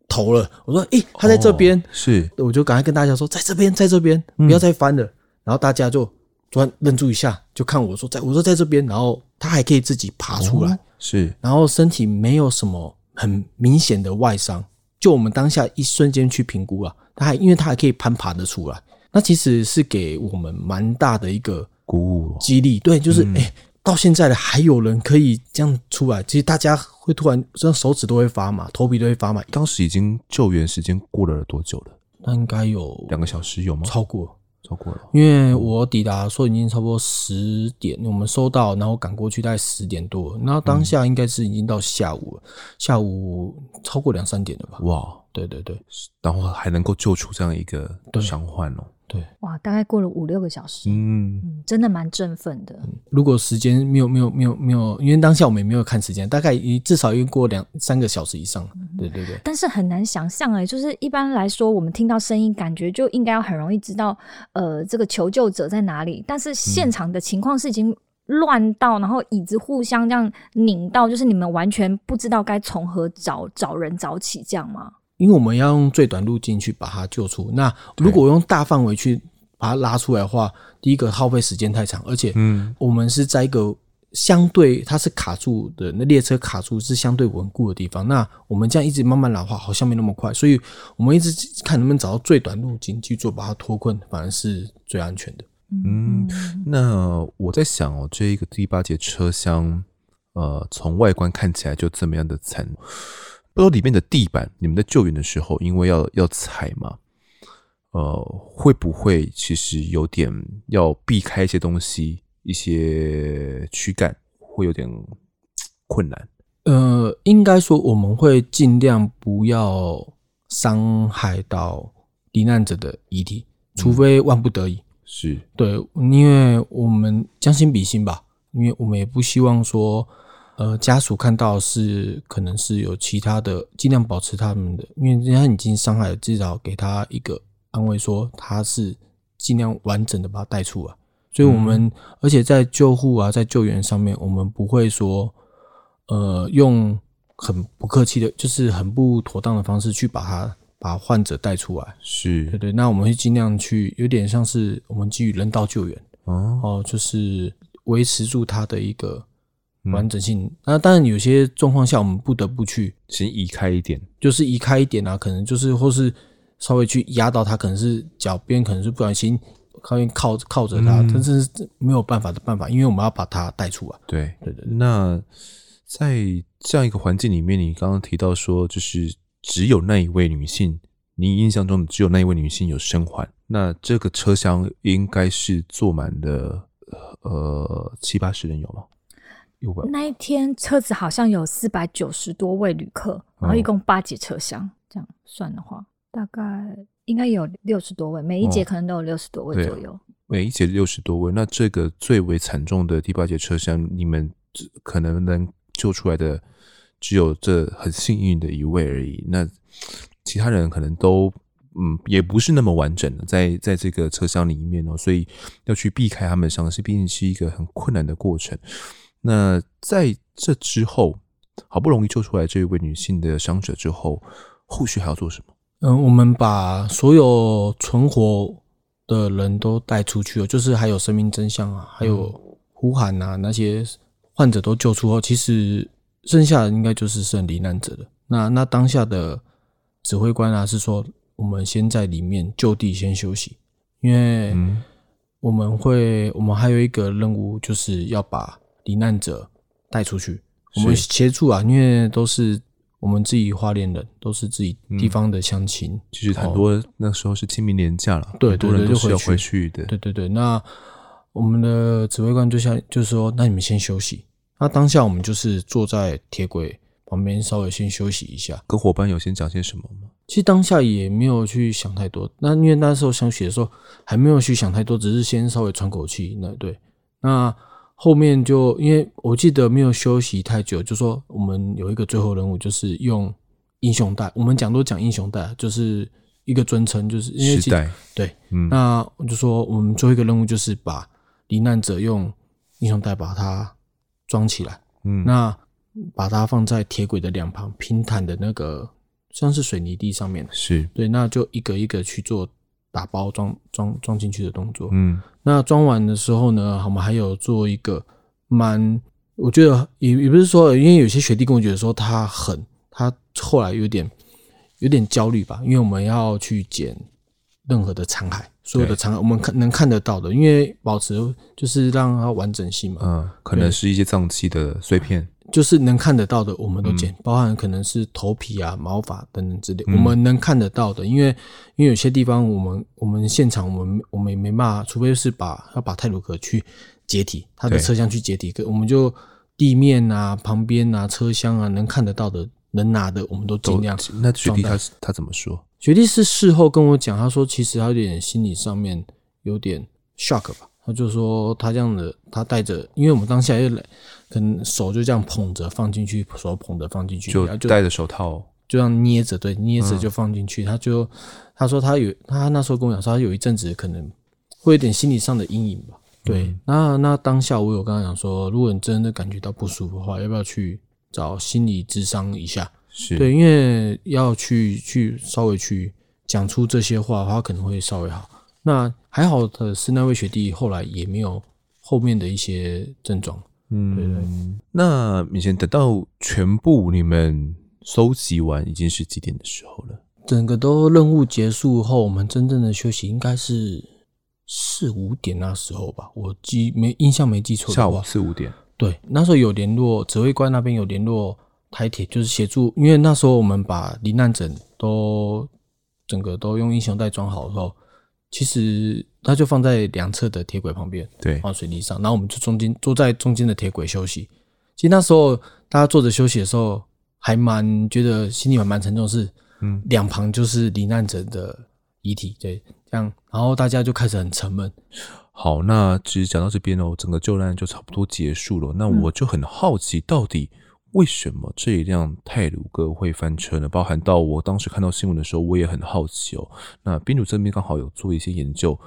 头了，我说：“诶，她在这边。”是，我就赶快跟大家说：“在这边，在这边，不要再翻了。”然后大家就突然愣住一下，就看我说：“在，我说在这边。”然后她还可以自己爬出来，是，然后身体没有什么很明显的外伤，就我们当下一瞬间去评估了，她还因为她还可以攀爬的出来，那其实是给我们蛮大的一个鼓舞激励。对，就是诶。到现在了，还有人可以这样出来，其实大家会突然，这样手指都会发麻，头皮都会发麻。当时已经救援时间过了多久了？那应该有两个小时有吗？超过，超过了。因为我抵达说已经差不多十点，我们收到，然后赶过去大概十点多，然后当下应该是已经到下午了，下午超过两三点了吧？哇，对对对，然后还能够救出这样一个伤患哦。对，哇，大概过了五六个小时，嗯，嗯，真的蛮振奋的。如果时间没有没有没有没有，因为当下我们也没有看时间，大概至少已经过两三个小时以上。嗯、对对对。但是很难想象哎，就是一般来说，我们听到声音，感觉就应该要很容易知道，呃，这个求救者在哪里。但是现场的情况是已经乱到，嗯、然后椅子互相这样拧到，就是你们完全不知道该从何找找人找起，这样吗？因为我们要用最短路径去把它救出。那如果用大范围去把它拉出来的话，第一个耗费时间太长，而且，嗯，我们是在一个相对它是卡住的，那列车卡住是相对稳固的地方。那我们这样一直慢慢老化，好像没那么快，所以我们一直看能不能找到最短路径去做，把它脱困，反而是最安全的。嗯，那我在想哦，这一个第八节车厢，呃，从外观看起来就这么样的惨，不知道里面的地板，你们在救援的时候，因为要要踩嘛，呃，会不会其实有点要避开一些东西？一些躯干会有点困难。呃，应该说我们会尽量不要伤害到罹难者的遗体，除非万不得已。是对，因为我们将心比心吧，因为我们也不希望说，呃，家属看到是可能是有其他的，尽量保持他们的，因为人家已经伤害了，至少给他一个安慰，说他是尽量完整的把他带出来。所以，我们、嗯、而且在救护啊，在救援上面，我们不会说，呃，用很不客气的，就是很不妥当的方式去把他把患者带出来。是对对，那我们会尽量去，有点像是我们基于人道救援哦，哦，就是维持住他的一个完整性。嗯、那当然，有些状况下我们不得不去先移开一点，就是移开一点啊，可能就是或是稍微去压到它，可能是脚边，可能是不小心。靠靠靠着他，但是没有办法的办法，因为我们要把它带出来。对对对。那在这样一个环境里面，你刚刚提到说，就是只有那一位女性，你印象中只有那一位女性有生还。那这个车厢应该是坐满了呃七八十人有吗？有吧？那一天车子好像有四百九十多位旅客，然后一共八节车厢，哦、这样算的话，大概。应该有六十多位，每一节可能都有六十多位左右。哦、每一节六十多位，那这个最为惨重的第八节车厢，你们可能能救出来的只有这很幸运的一位而已。那其他人可能都嗯，也不是那么完整的，在在这个车厢里面哦，所以要去避开他们的伤势，毕竟是一个很困难的过程。那在这之后，好不容易救出来这一位女性的伤者之后，后续还要做什么？嗯，我们把所有存活的人都带出去了，就是还有生命真相啊，还有呼喊啊，那些患者都救出后，其实剩下的应该就是剩罹难者了。那那当下的指挥官啊是说，我们先在里面就地先休息，因为我们会，我们还有一个任务，就是要把罹难者带出去，我们协助啊，因为都是。我们自己花莲人都是自己地方的乡亲，嗯，其实很多那时候是清明年假了，对，很多人都是要回去的。对对对，那我们的指挥官就像就是说，那你们先休息。那当下我们就是坐在铁轨旁边，稍微先休息一下。跟伙伴有先讲些什么吗？其实当下也没有去想太多。那因为那时候休息的时候还没有去想太多，只是先稍微喘口气。那对，那。后面就因为我记得没有休息太久，就说我们有一个最后任务，就是用英雄带。我们讲都讲英雄带，就是一个尊称，就是因为代对，嗯，那我就说我们最后一个任务就是把罹难者用英雄带把它装起来，嗯，那把它放在铁轨的两旁平坦的那个像是水泥地上面，是对，那就一个一个去做。打包装装装进去的动作，嗯，那装完的时候呢，我们还有做一个蛮，我觉得也也不是说，因为有些学弟跟我觉得说他很，他后来有点有点焦虑吧，因为我们要去捡任何的残骸，所有的残骸我们看能看得到的，因为保持就是让它完整性嘛，嗯，可能是一些脏器的碎片。就是能看得到的，我们都捡，嗯、包含可能是头皮啊、毛发等等之类，嗯、我们能看得到的。因为因为有些地方，我们我们现场我们我们也没办法，除非是把要把泰鲁格去解体，他的车厢去解体，可我们就地面啊、旁边啊、车厢啊，能看得到的、能拿的，我们都尽量。那学弟他他怎么说？学弟是事后跟我讲，他说其实他有点心理上面有点 shock 吧。他就说他这样的，他带着，因为我们当下又来，可能手就这样捧着放进去，手捧着放进去，就戴着手套，就这样捏着，对，捏着就放进去。嗯、他就他说他有，他那时候跟我讲说，他有一阵子可能会有点心理上的阴影吧。对，嗯、那那当下我有跟他讲说，如果你真的感觉到不舒服的话，要不要去找心理咨商一下？是对，因为要去去稍微去讲出这些话的话，可能会稍微好。那还好的是，那位学弟后来也没有后面的一些症状。嗯，对对。那以前等到全部你们收集完，已经是几点的时候了？整个都任务结束后，我们真正的休息应该是四五点那时候吧。我记没印象没记错的话，下午四五点。对，那时候有联络指挥官那边有联络台铁，就是协助，因为那时候我们把罹难者都整个都用英雄袋装好之后，其实他就放在两侧的铁轨旁边，对，放水泥上，然后我们就中间坐在中间的铁轨休息。其实那时候大家坐着休息的时候，还蛮觉得心里蛮蛮沉重的是。嗯，两旁就是罹难者的遗体，对，这样，然后大家就开始很沉闷。好，那其实讲到这边哦，整个救难就差不多结束了。那我就很好奇，到底为什么这一辆泰鲁哥会翻车呢？包含到我当时看到新闻的时候，我也很好奇哦。那宾主这边刚好有做一些研究，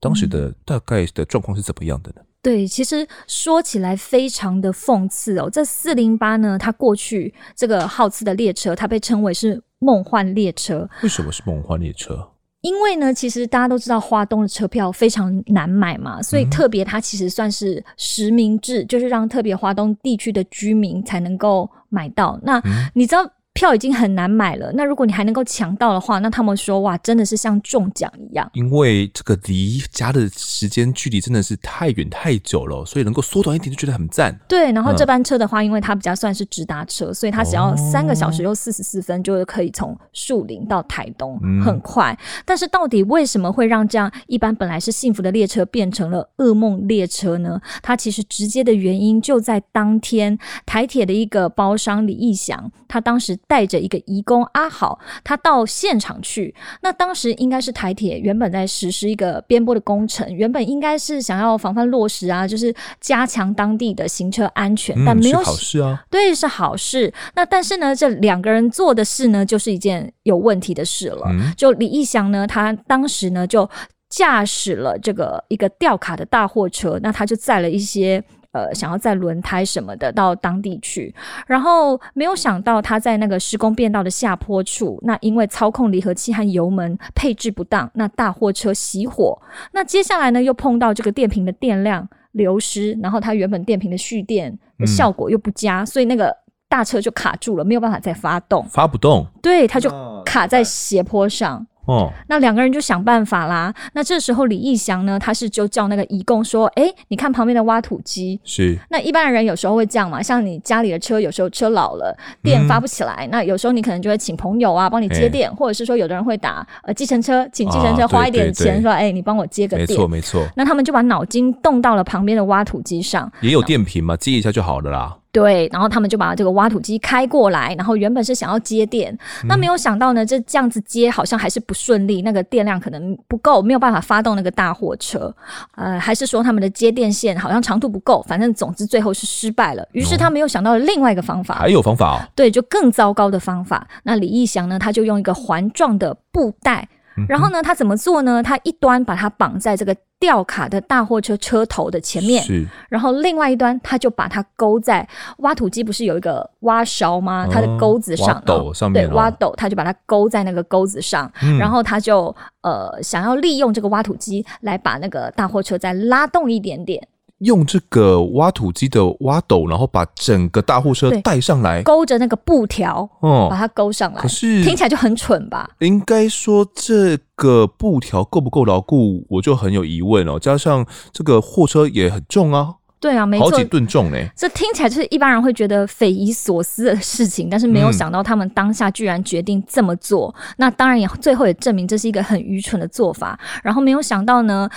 当时的大概的状况是怎么样的呢？对，其实说起来非常的讽刺哦。这四零八呢，它过去这个号次的列车，它被称为是梦幻列车。为什么是梦幻列车？因为呢，其实大家都知道花东的车票非常难买嘛，所以特别它其实算是实名制，嗯、就是让特别花东地区的居民才能够买到。那你知道？票已经很难买了，那如果你还能够抢到的话，那他们说哇，真的是像中奖一样。因为这个离家的时间距离真的是太远太久了，所以能够缩短一点就觉得很赞。对，然后这班车的话，嗯、因为它比较算是直达车，所以它只要三个小时又四十四分，就可以从树林到台东，嗯、很快。但是到底为什么会让这样一般本来是幸福的列车变成了噩梦列车呢？它其实直接的原因就在当天台铁的一个包商李义祥，他当时。带着一个移工阿好，他到现场去。那当时应该是台铁原本在实施一个边坡的工程，原本应该是想要防范落实啊，就是加强当地的行车安全，嗯、但没有是好事啊。对，是好事。那但是呢，这两个人做的事呢，就是一件有问题的事了。嗯、就李义祥呢，他当时呢就驾驶了这个一个吊卡的大货车，那他就载了一些。呃，想要载轮胎什么的到当地去，然后没有想到他在那个施工变道的下坡处，那因为操控离合器和油门配置不当，那大货车熄火。那接下来呢，又碰到这个电瓶的电量流失，然后它原本电瓶的蓄电的效果又不佳，嗯、所以那个大车就卡住了，没有办法再发动，发不动。对，它就卡在斜坡上。哦，那两个人就想办法啦。那这时候李义祥呢，他是就叫那个移工说：“哎，你看旁边的挖土机。”是。那一般的人有时候会这样嘛，像你家里的车，有时候车老了，电发不起来，嗯、那有时候你可能就会请朋友啊帮你接电，欸、或者是说有的人会打呃计程车，请计程车花一点钱，说：“哎，你帮我接个电。”没错没错。那他们就把脑筋动到了旁边的挖土机上，也有电瓶嘛，接一下就好了啦。对，然后他们就把这个挖土机开过来，然后原本是想要接电，嗯、那没有想到呢，这这样子接好像还是不顺利，那个电量可能不够，没有办法发动那个大货车，呃，还是说他们的接电线好像长度不够，反正总之最后是失败了。于是他没有想到另外一个方法，还有方法哦，对，就更糟糕的方法。那李义祥呢，他就用一个环状的布袋。然后呢，他怎么做呢？他一端把它绑在这个吊卡的大货车车头的前面，是。然后另外一端，他就把它勾在挖土机不是有一个挖勺吗？它的钩子上，挖斗上面，对，挖斗，他就把它勾在那个钩子上。嗯、然后他就呃，想要利用这个挖土机来把那个大货车再拉动一点点。用这个挖土机的挖斗，然后把整个大货车带上来，勾着那个布条，哦，把它勾上来。可是听起来就很蠢吧？应该说这个布条够不够牢固，我就很有疑问哦。加上这个货车也很重啊，对啊，没错，好几吨重呢。这听起来就是一般人会觉得匪夷所思的事情，但是没有想到他们当下居然决定这么做。嗯、那当然也最后也证明这是一个很愚蠢的做法。然后没有想到呢。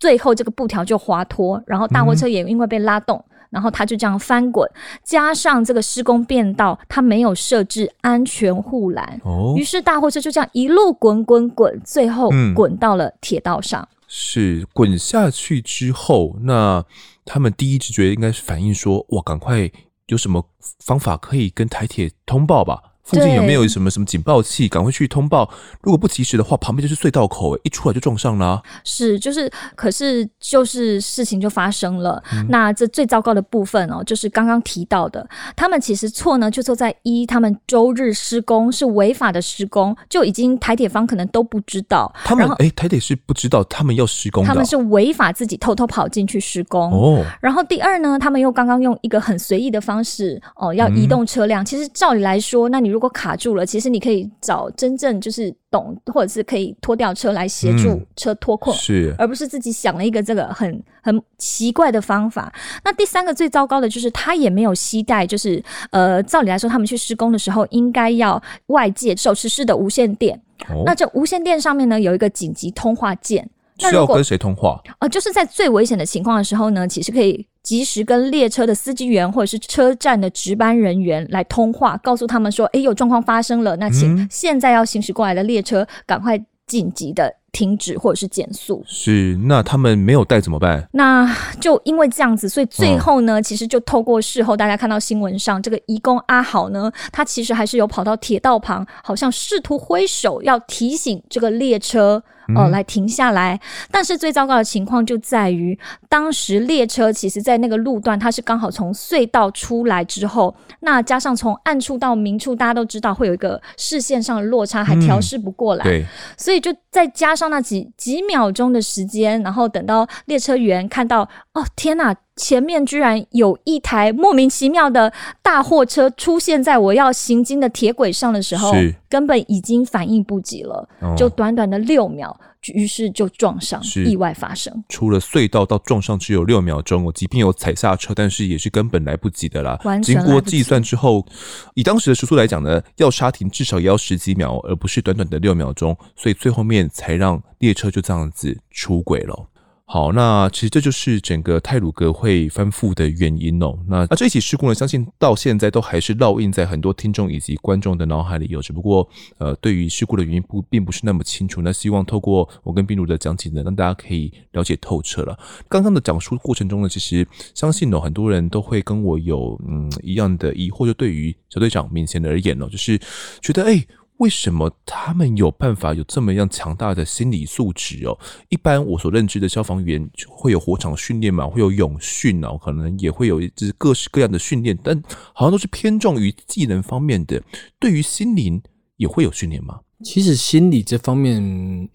最后这个布条就滑脱，然后大货车也因为被拉动，嗯、然后它就这样翻滚。加上这个施工变道，它没有设置安全护栏，哦，于是大货车就这样一路滚滚滚，最后滚到了铁道上。嗯、是滚下去之后，那他们第一直觉应该是反应说：“哇，赶快有什么方法可以跟台铁通报吧？附近有没有什么什么警报器，赶快去通报。如果不及时的话，旁边就是隧道口，一出来就撞上了。是，就是，可是就是事情就发生了。嗯、那这最糟糕的部分哦，就是刚刚提到的，他们其实错呢就错在一，他们周日施工是违法的施工，就已经台铁方可能都不知道。他们哎，台铁是不知道他们要施工的，他们是违法自己偷偷跑进去施工。哦，然后第二呢，他们又刚刚用一个很随意的方式哦，要移动车辆。嗯、其实照理来说，那你如果卡住了，其实你可以找真正就是懂或者是可以拖吊车来协助车脱困，嗯、是，而不是自己想了一个这个很很奇怪的方法。那第三个最糟糕的就是他也没有携带，就是呃，照理来说，他们去施工的时候应该要外界手持式的无线电。哦、那这无线电上面呢，有一个紧急通话键。需要跟谁通话？呃，就是在最危险的情况的时候呢，其实可以及时跟列车的司机员或者是车站的值班人员来通话，告诉他们说：“哎，有状况发生了，那请现在要行驶过来的列车赶快紧急的停止或者是减速。”是，那他们没有带怎么办？那就因为这样子，所以最后呢，嗯、其实就透过事后大家看到新闻上，这个移工阿豪呢，他其实还是有跑到铁道旁，好像试图挥手要提醒这个列车。哦，来停下来。但是最糟糕的情况就在于，当时列车其实在那个路段，它是刚好从隧道出来之后，那加上从暗处到明处，大家都知道会有一个视线上的落差，还调试不过来。嗯、对，所以就再加上那几几秒钟的时间，然后等到列车员看到，哦，天哪！前面居然有一台莫名其妙的大货车出现在我要行经的铁轨上的时候，是根本已经反应不及了，哦、就短短的六秒，于是就撞上，是意外发生。出了隧道到撞上只有六秒钟，我即便有踩刹车，但是也是根本来不及的啦。经过计算之后，以当时的时速来讲呢，要刹停至少也要十几秒，而不是短短的六秒钟，所以最后面才让列车就这样子出轨了。好，那其实这就是整个泰鲁阁会翻覆的原因哦。那那这一起事故呢，相信到现在都还是烙印在很多听众以及观众的脑海里有。只不过，呃，对于事故的原因不并不是那么清楚。那希望透过我跟彬如的讲解呢，让大家可以了解透彻了。刚刚的讲述过程中呢，其实相信哦，很多人都会跟我有嗯一样的疑惑，就对于小队长敏贤而言哦，就是觉得哎。为什么他们有办法有这么样强大的心理素质哦？一般我所认知的消防员会有火场训练嘛，会有泳训哦，可能也会有一支各式各样的训练，但好像都是偏重于技能方面的。对于心灵也会有训练吗？其实心理这方面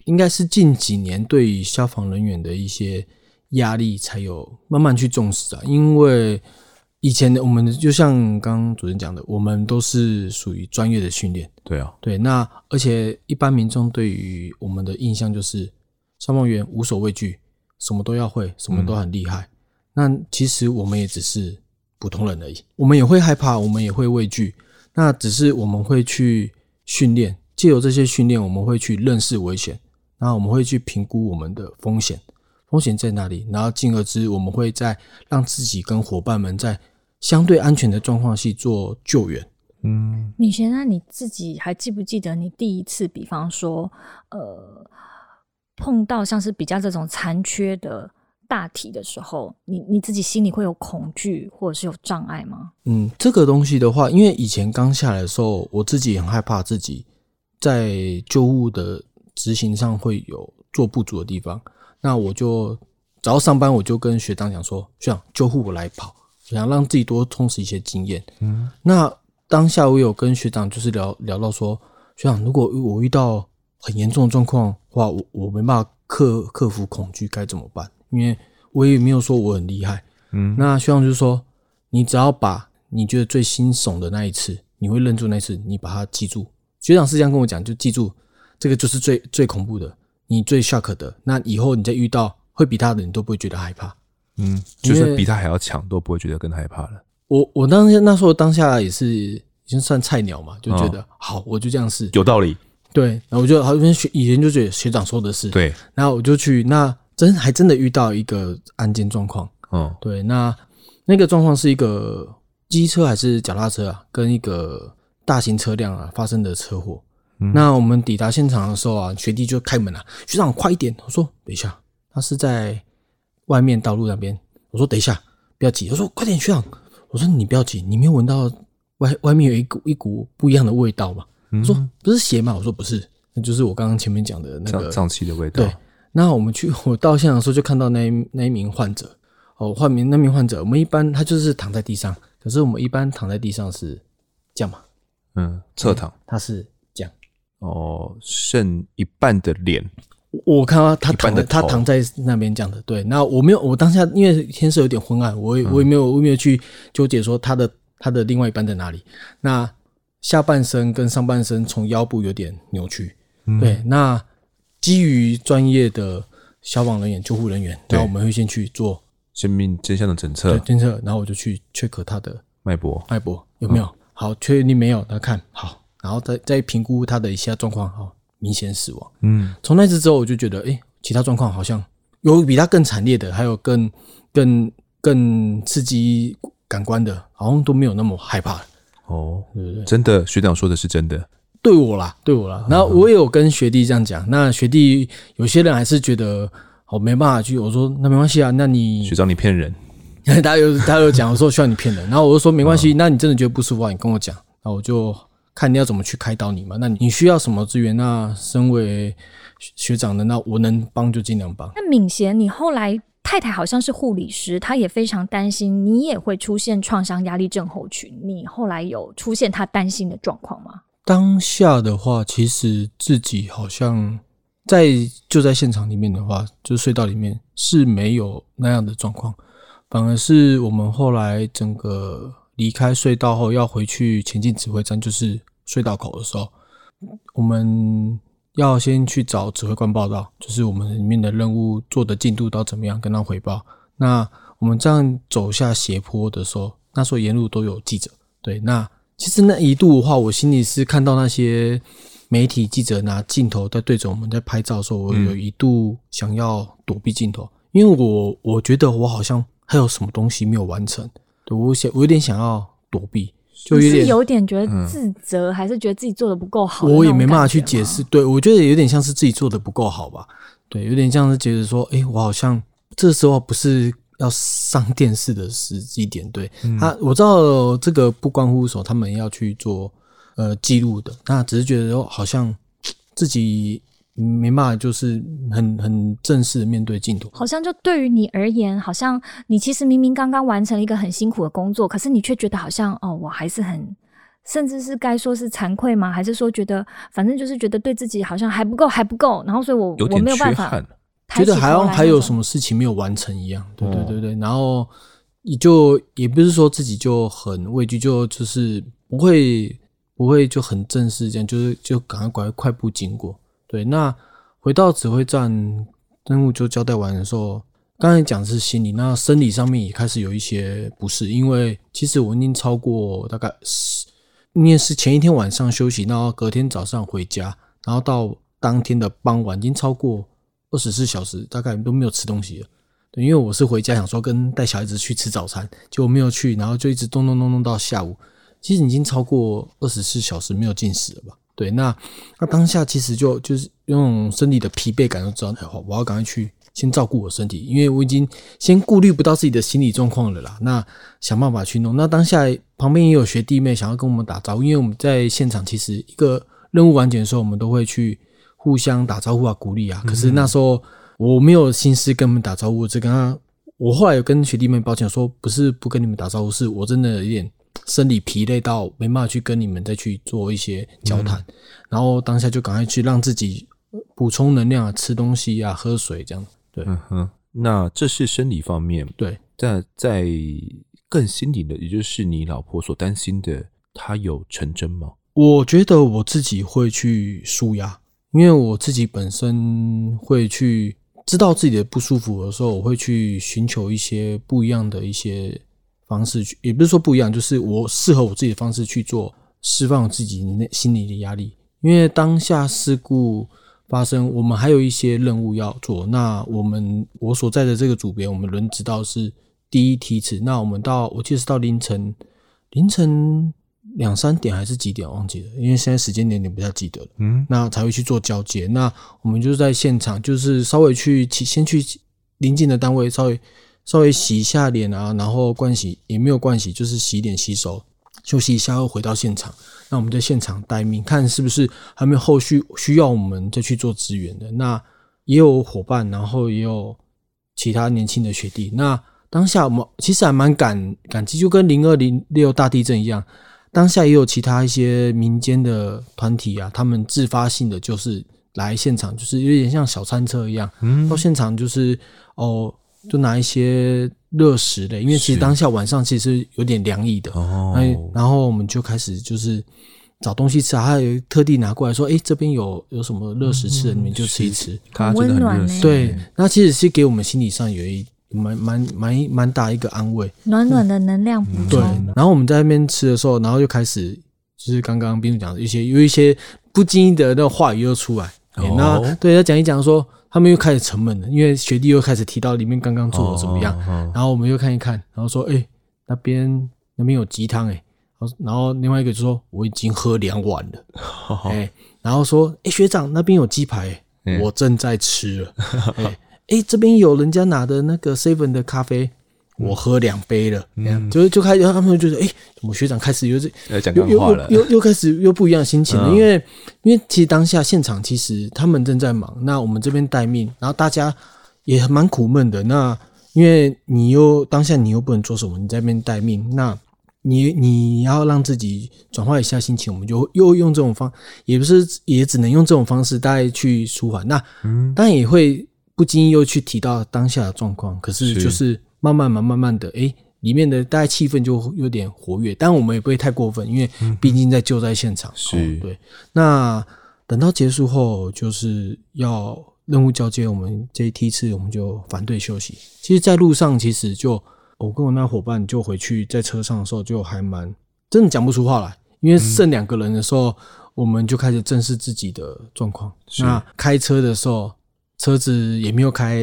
应该是近几年对于消防人员的一些压力才有慢慢去重视啊，因为。以前的我们就像刚刚主任讲的，我们都是属于专业的训练。对啊，对。那而且一般民众对于我们的印象就是消防员无所畏惧，什么都要会，什么都很厉害。嗯、那其实我们也只是普通人而已，我们也会害怕，我们也会畏惧。那只是我们会去训练，借由这些训练，我们会去认识危险，然后我们会去评估我们的风险，风险在哪里，然后进而之我们会在让自己跟伙伴们在。相对安全的状况去做救援。嗯，米贤，那你自己还记不记得你第一次，比方说，呃，碰到像是比较这种残缺的大体的时候，你你自己心里会有恐惧或者是有障碍吗？嗯，这个东西的话，因为以前刚下来的时候，我自己很害怕自己在救护的执行上会有做不足的地方。那我就早上上班，我就跟学长讲说：“学长，救护我来跑。”想让自己多充实一些经验。嗯，那当下我有跟学长就是聊聊到说，学长，如果我遇到很严重的状况的话，我我没办法克克服恐惧，该怎么办？因为我也没有说我很厉害。嗯，那学长就是说，你只要把你觉得最惊悚的那一次，你会认住那一次，你把它记住。学长是这样跟我讲，就记住这个就是最最恐怖的，你最 shock 的。那以后你再遇到会比他的，你都不会觉得害怕。嗯，就是比他还要强，都不会觉得更害怕了。我我当时那时候当下也是已经算菜鸟嘛，就觉得、哦、好，我就这样试，有道理。对，然后我就好像学以前就觉得学长说的是对，然后我就去，那真还真的遇到一个案件状况。嗯，对，那那个状况是一个机车还是脚踏车啊，跟一个大型车辆啊发生的车祸。嗯、那我们抵达现场的时候啊，学弟就开门了、啊，学长快一点，我说等一下，他是在。外面道路那边，我说等一下，不要急。他说快点，学长。我说你不要急，你没有闻到外外面有一股一股不一样的味道吗。嗯、我说不是鞋吗？我说不是，那就是我刚刚前面讲的那个脏器的味道。对，那我们去我到现场的时候就看到那一那一名患者哦，患名那名患者，我们一般他就是躺在地上，可是我们一般躺在地上是这样嘛？嗯，侧躺，他是这样哦，剩一半的脸。我看到他躺在他躺在那边讲的，对。那我没有，我当下因为天色有点昏暗，我也、嗯、我也没有我也没有去纠结说他的他的另外一半在哪里。那下半身跟上半身从腰部有点扭曲，嗯、对。那基于专业的消防人员、救护人员，然后我们会先去做生命真相的检测，检测，然后我就去 check 他的脉搏，脉搏有没有、嗯、好，确定没有，来看好，然后再再评估他的一下状况，好。明显死亡。嗯，从那次之后，我就觉得，哎、欸，其他状况好像有比他更惨烈的，还有更更更刺激感官的，好像都没有那么害怕。哦，对不对？真的，学长说的是真的。对我啦，对我啦。然后我也有跟学弟这样讲。那学弟有些人还是觉得，哦，没办法去。我说那没关系啊，那你学长你骗人。他有他有讲，我说需要你骗人。然后我就说没关系，那你真的觉得不舒服啊，你跟我讲，那我就。看你要怎么去开导你嘛？那你需要什么资源？那身为学长的，那我能帮就尽量帮。那敏贤，你后来太太好像是护理师，她也非常担心你也会出现创伤压力症候群。你后来有出现她担心的状况吗？当下的话，其实自己好像在就在现场里面的话，就隧道里面是没有那样的状况，反而是我们后来整个。离开隧道后要回去前进指挥站，就是隧道口的时候，我们要先去找指挥官报道，就是我们里面的任务做的进度到怎么样，跟他回报。那我们这样走下斜坡的时候，那时候沿路都有记者。对，那其实那一度的话，我心里是看到那些媒体记者拿镜头在对着我们在拍照的时候，我有一度想要躲避镜头，因为我我觉得我好像还有什么东西没有完成。对，我想，我有点想要躲避，就有点是有点觉得自责，嗯、还是觉得自己做的不够好？我也没办法去解释。对，我觉得有点像是自己做的不够好吧？对，有点像是觉得说，哎、欸，我好像这时候不是要上 电视的时机点。对，嗯、他，我知道这个不关乎说他们要去做呃记录的，那只是觉得说好像自己。没办法，就是很很正式的面对镜头。好像就对于你而言，好像你其实明明刚刚完成了一个很辛苦的工作，可是你却觉得好像哦，我还是很，甚至是该说是惭愧吗？还是说觉得反正就是觉得对自己好像还不够，还不够，然后所以我我没有办法，觉得好像还有什么事情没有完成一样。对对对对，然后你就也不是说自己就很畏惧，就就是不会不会就很正式这样，就是就赶快快步经过。对，那回到指挥站，任务就交代完的时候，刚才讲的是心理，那生理上面也开始有一些不适，因为其实我已经超过大概是，因为是前一天晚上休息，然后隔天早上回家，然后到当天的傍晚，已经超过二十四小时，大概都没有吃东西了。对，因为我是回家想说跟带小孩子去吃早餐，结果没有去，然后就一直咚咚咚咚到下午，其实已经超过二十四小时没有进食了吧。对，那那当下其实就就是用身体的疲惫感就知道，好，我要赶快去先照顾我身体，因为我已经先顾虑不到自己的心理状况了啦。那想办法去弄。那当下旁边也有学弟妹想要跟我们打招呼，因为我们在现场其实一个任务完结的时候，我们都会去互相打招呼啊、鼓励啊。可是那时候我没有心思跟他们打招呼，只跟他。我后来有跟学弟妹抱歉说，不是不跟你们打招呼，是我真的有点。生理疲累到没办法去跟你们再去做一些交谈，嗯、然后当下就赶快去让自己补充能量啊，吃东西啊，喝水这样。对，嗯哼。那这是生理方面，对。在在更心理的，也就是你老婆所担心的，她有成真吗？我觉得我自己会去舒压，因为我自己本身会去知道自己的不舒服的时候，我会去寻求一些不一样的一些。方式去，也不是说不一样，就是我适合我自己的方式去做，释放我自己内心里的压力。因为当下事故发生，我们还有一些任务要做。那我们我所在的这个组别，我们轮值到是第一梯次。那我们到我记得是到凌晨凌晨两三点还是几点忘记了，因为现在时间点点不太记得了。嗯，那才会去做交接。那我们就是在现场，就是稍微去先去临近的单位稍微。稍微洗一下脸啊，然后盥洗也没有盥洗，就是洗脸洗手，休息一下又回到现场。那我们在现场待命，看是不是还没有后续需要我们再去做支援的。那也有伙伴，然后也有其他年轻的学弟。那当下我们其实还蛮感感激，就跟零二零六大地震一样，当下也有其他一些民间的团体啊，他们自发性的就是来现场，就是有点像小餐车一样，嗯，到现场就是哦，就拿一些热食的，因为其实当下晚上其实有点凉意的哦，然后我们就开始就是。找东西吃啊，还有特地拿过来说：“哎、欸，这边有有什么热食吃的，你们就吃一吃。很温暖”对，那其实是给我们心理上有一蛮蛮蛮蛮大一个安慰，暖暖的能量补充。对，然后我们在那边吃的时候，然后就开始就是刚刚斌主讲的一些有一些不经意的那种话语又出来。哦、那对他讲一讲说，他们又开始沉闷了，因为学弟又开始提到里面刚刚做的怎么样。哦、然后我们又看一看，然后说：“哎、欸，那边那边有鸡汤哎。”然后另外一个就说，我已经喝两碗了，哎，然后说，哎，学长那边有鸡排，我正在吃了，哎，这边有人家拿的那个 seven 的咖啡，我喝两杯了，就就开始他们就觉得，哎，怎么学长开始有这又又又又开始又不一样的心情了，因为因为其实当下现场其实他们正在忙，那我们这边待命，然后大家也蛮苦闷的，那因为你又当下你又不能做什么，你在那边待命，那。你你要让自己转化一下心情，我们就又用这种方，也不是也只能用这种方式，大概去舒缓。那当然也会不经意又去提到当下的状况，可是就是慢慢慢慢慢的，哎，里面的大概气氛就有点活跃。但我们也不会太过分，因为毕竟在救灾现场。是、哦、对。那等到结束后，就是要任务交接，我们这一梯次我们就反对休息。其实，在路上其实就。我跟我那伙伴就回去，在车上的时候就还蛮真的讲不出话来，因为剩两个人的时候，我们就开始正视自己的状况。那开车的时候，车子也没有开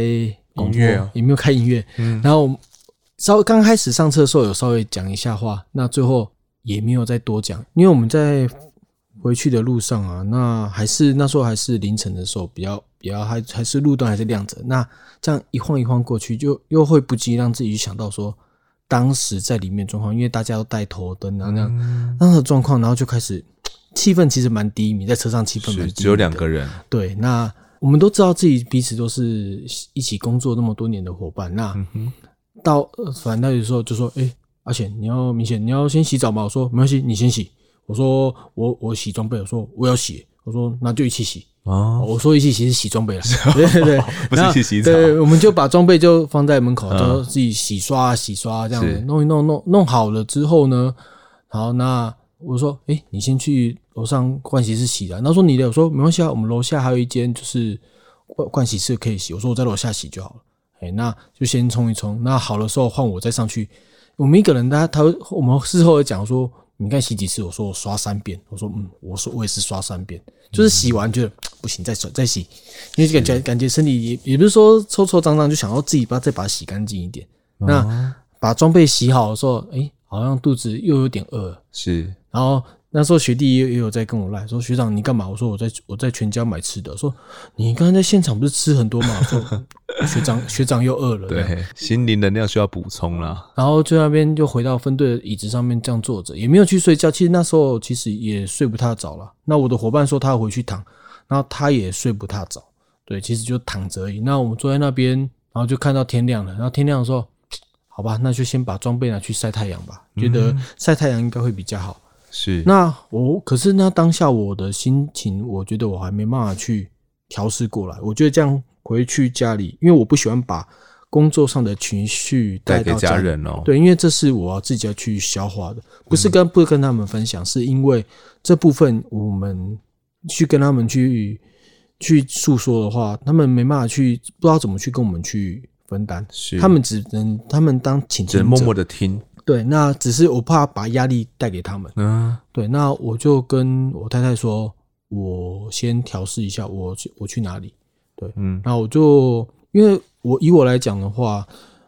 音乐，也没有开音乐。然后稍微刚开始上车的时候有稍微讲一下话，那最后也没有再多讲，因为我们在回去的路上啊，那还是那时候还是凌晨的时候，比较比较还还是路灯还是亮着，那。这样一晃一晃过去，就又会不禁让自己去想到说，当时在里面状况，因为大家都带头灯啊，那样那样的状况，然后就开始气氛其实蛮低迷，在车上气氛蛮低迷，只有两个人。对，那我们都知道自己彼此都是一起工作那么多年的伙伴，那到反正有时候就说，哎，阿贤，你要明显你要先洗澡吗？我说没关系，你先洗。我说我我洗装备，我说我要洗，我说那就一起洗。哦，我说一起洗是洗装备了，对对对，不是一起洗澡。对，我们就把装备就放在门口，就自己洗刷洗刷这样子弄一弄弄弄好了之后呢，好，那我说，哎，你先去楼上盥洗室洗了。他说你的，我说没关系啊，我们楼下还有一间就是盥盥洗室可以洗。我说我在楼下洗就好了。哎，那就先冲一冲，那好的时候换我再上去。我们一个人，他他我们事后也讲说。你该洗几次？我说我刷三遍。我说嗯，我说我也是刷三遍，就是洗完觉得 不行，再刷再洗，因为感觉感觉身体也也不是说臭臭脏脏，就想要自己把再把它洗干净一点。那把装备洗好的时候，哎，好像肚子又有点饿，是，然后。那时候学弟也也有在跟我赖说，学长你干嘛？我说我在我在全家买吃的。说你刚才在现场不是吃很多吗？我说 学长学长又饿了。对，心灵能量需要补充啦。然后就那边就回到分队的椅子上面这样坐着，也没有去睡觉。其实那时候其实也睡不太早了。那我的伙伴说他要回去躺，然后他也睡不太早。对，其实就躺着而已。那我们坐在那边，然后就看到天亮了。然后天亮的时候，好吧，那就先把装备拿去晒太阳吧。觉得晒太阳应该会比较好。是，那我可是那当下我的心情，我觉得我还没办法去调试过来。我觉得这样回去家里，因为我不喜欢把工作上的情绪带给家人哦。对，因为这是我要自己要去消化的，不是跟不跟他们分享，是因为这部分我们去跟他们去去诉说的话，他们没办法去不知道怎么去跟我们去分担，是他们只能他们当倾听者，只能默默的听。对，那只是我怕把压力带给他们。嗯，对，那我就跟我太太说，我先调试一下，我去我去哪里？对，嗯，那我就因为我以我来讲的话，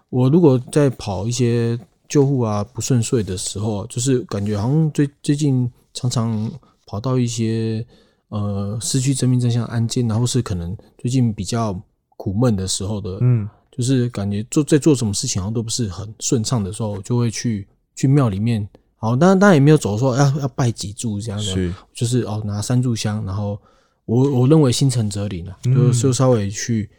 我如果在跑一些救护啊不顺遂的时候，就是感觉好像最最近常常跑到一些呃失去生命真相案件，然后是可能最近比较苦闷的时候的，嗯。就是感觉做在做什么事情好像都不是很顺畅的时候，就会去去庙里面。好，当然当然也没有走说要要拜几柱这样的，是。就是哦拿三炷香，然后我我认为心诚则灵啊，就就稍微去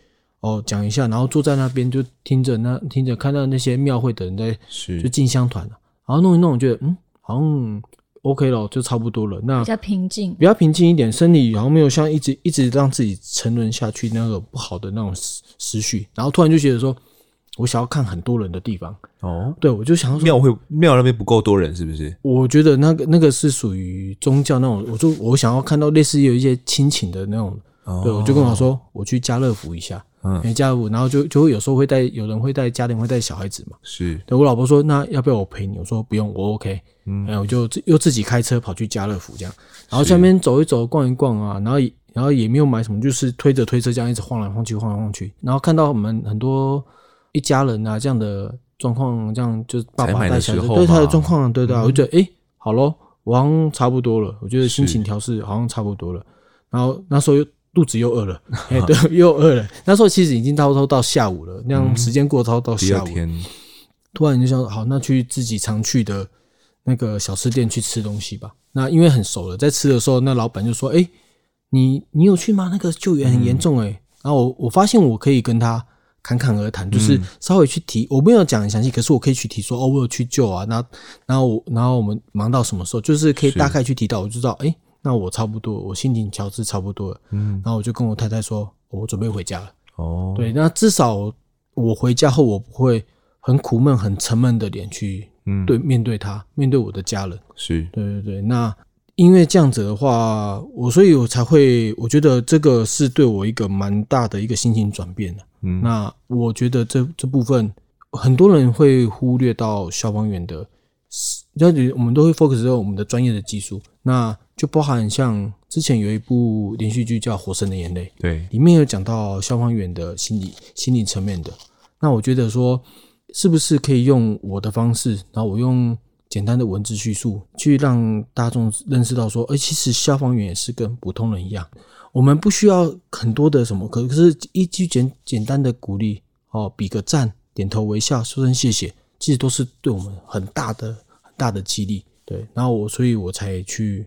哦讲一下，然后坐在那边就听着那听着看到那些庙会的人在是。就进香团了，然后弄一弄，觉得嗯好像 OK 了，就差不多了。那比较平静，比较平静一点，身体然后没有像一直一直让自己沉沦下去那个不好的那种思思绪，然后突然就觉得说。我想要看很多人的地方哦，对，我就想要说庙会庙那边不够多人，是不是？我觉得那个那个是属于宗教那种，我就我想要看到类似有一些亲情的那种，哦、对，我就跟我说我去家乐福一下，嗯，家乐福，然后就就会有时候会带有人会带家庭会带小孩子嘛，是，对我老婆说那要不要我陪你？我说不用，我 OK，嗯，然后我就又自己开车跑去家乐福这样，然后下面走一走逛一逛啊，然后然后也没有买什么，就是推着推车这样一直晃来晃去晃来晃去，然后看到我们很多。一家人啊，这样的状况，这样就是爸爸带小孩，对他的状况，对对、啊，我就觉得，哎、欸，好咯，我好像差不多了。我觉得心情调试好像差不多了。然后那时候又肚子又饿了，哎、欸，对，又饿了。那时候其实已经差不多到下午了，那样时间过超到下午。天突然就想，好，那去自己常去的那个小吃店去吃东西吧。那因为很熟了，在吃的时候，那老板就说，哎、欸，你你有去吗？那个救援很严重、欸，哎、嗯。然后我我发现我可以跟他。侃侃而谈，就是稍微去提，嗯、我没有讲很详细，可是我可以去提说，哦，我有去救啊，那然后我然后我们忙到什么时候，就是可以大概去提到，我就知道，哎、欸，那我差不多，我心情调试差不多了，嗯，然后我就跟我太太说，我准备回家了，哦，对，那至少我回家后，我不会很苦闷、很沉闷的脸去对、嗯、面对他，面对我的家人，是。对对对，那。因为这样子的话，我所以我才会，我觉得这个是对我一个蛮大的一个心情转变的。嗯，那我觉得这这部分很多人会忽略到消防员的，要我们都会 focus 在我们的专业的技术，那就包含像之前有一部连续剧叫《火神的眼泪》，对，里面有讲到消防员的心理心理层面的。那我觉得说，是不是可以用我的方式，然后我用。简单的文字叙述，去让大众认识到说，哎，其实消防员也是跟普通人一样，我们不需要很多的什么，可是一句简简单的鼓励，哦，比个赞，点头微笑，说声谢谢，其实都是对我们很大的很大的激励。对，然后我，所以我才去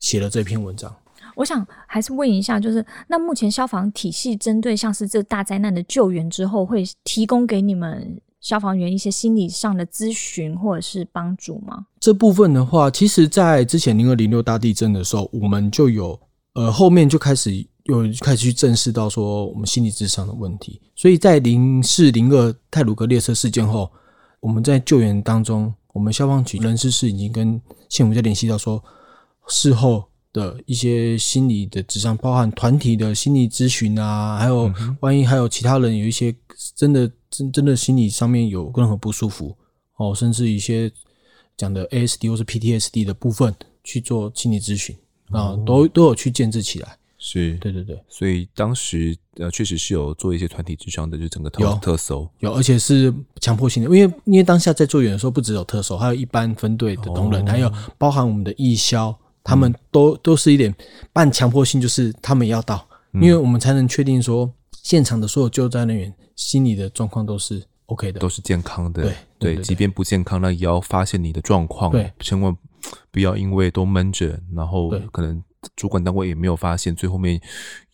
写了这篇文章。我想还是问一下，就是那目前消防体系针对像是这大灾难的救援之后，会提供给你们？消防员一些心理上的咨询或者是帮助吗？这部分的话，其实，在之前零二零六大地震的时候，我们就有呃后面就开始有开始去正视到说我们心理智商的问题。所以在零四零二泰鲁格列车事件后，我们在救援当中，我们消防局人事室已经跟县府在联系到说，事后的一些心理的智商，包含团体的心理咨询啊，还有万一还有其他人有一些真的。真真的心理上面有任何不舒服哦，甚至一些讲的 ASD 或是 PTSD 的部分去做心理咨询啊，都都有去建制起来。是，对对对。所以当时呃，确实是有做一些团体智商的，就整个特特搜有，而且是强迫性的，因为因为当下在做员的时候，不只有特搜，还有一般分队的同仁，还有包含我们的义消，他们都都是一点半强迫性，就是他们要到，因为我们才能确定说现场的所有救灾人员。心理的状况都是 OK 的，都是健康的。对对，对，即便不健康，那也要发现你的状况。对，千万不要因为都闷着，然后可能主管单位也没有发现，最后面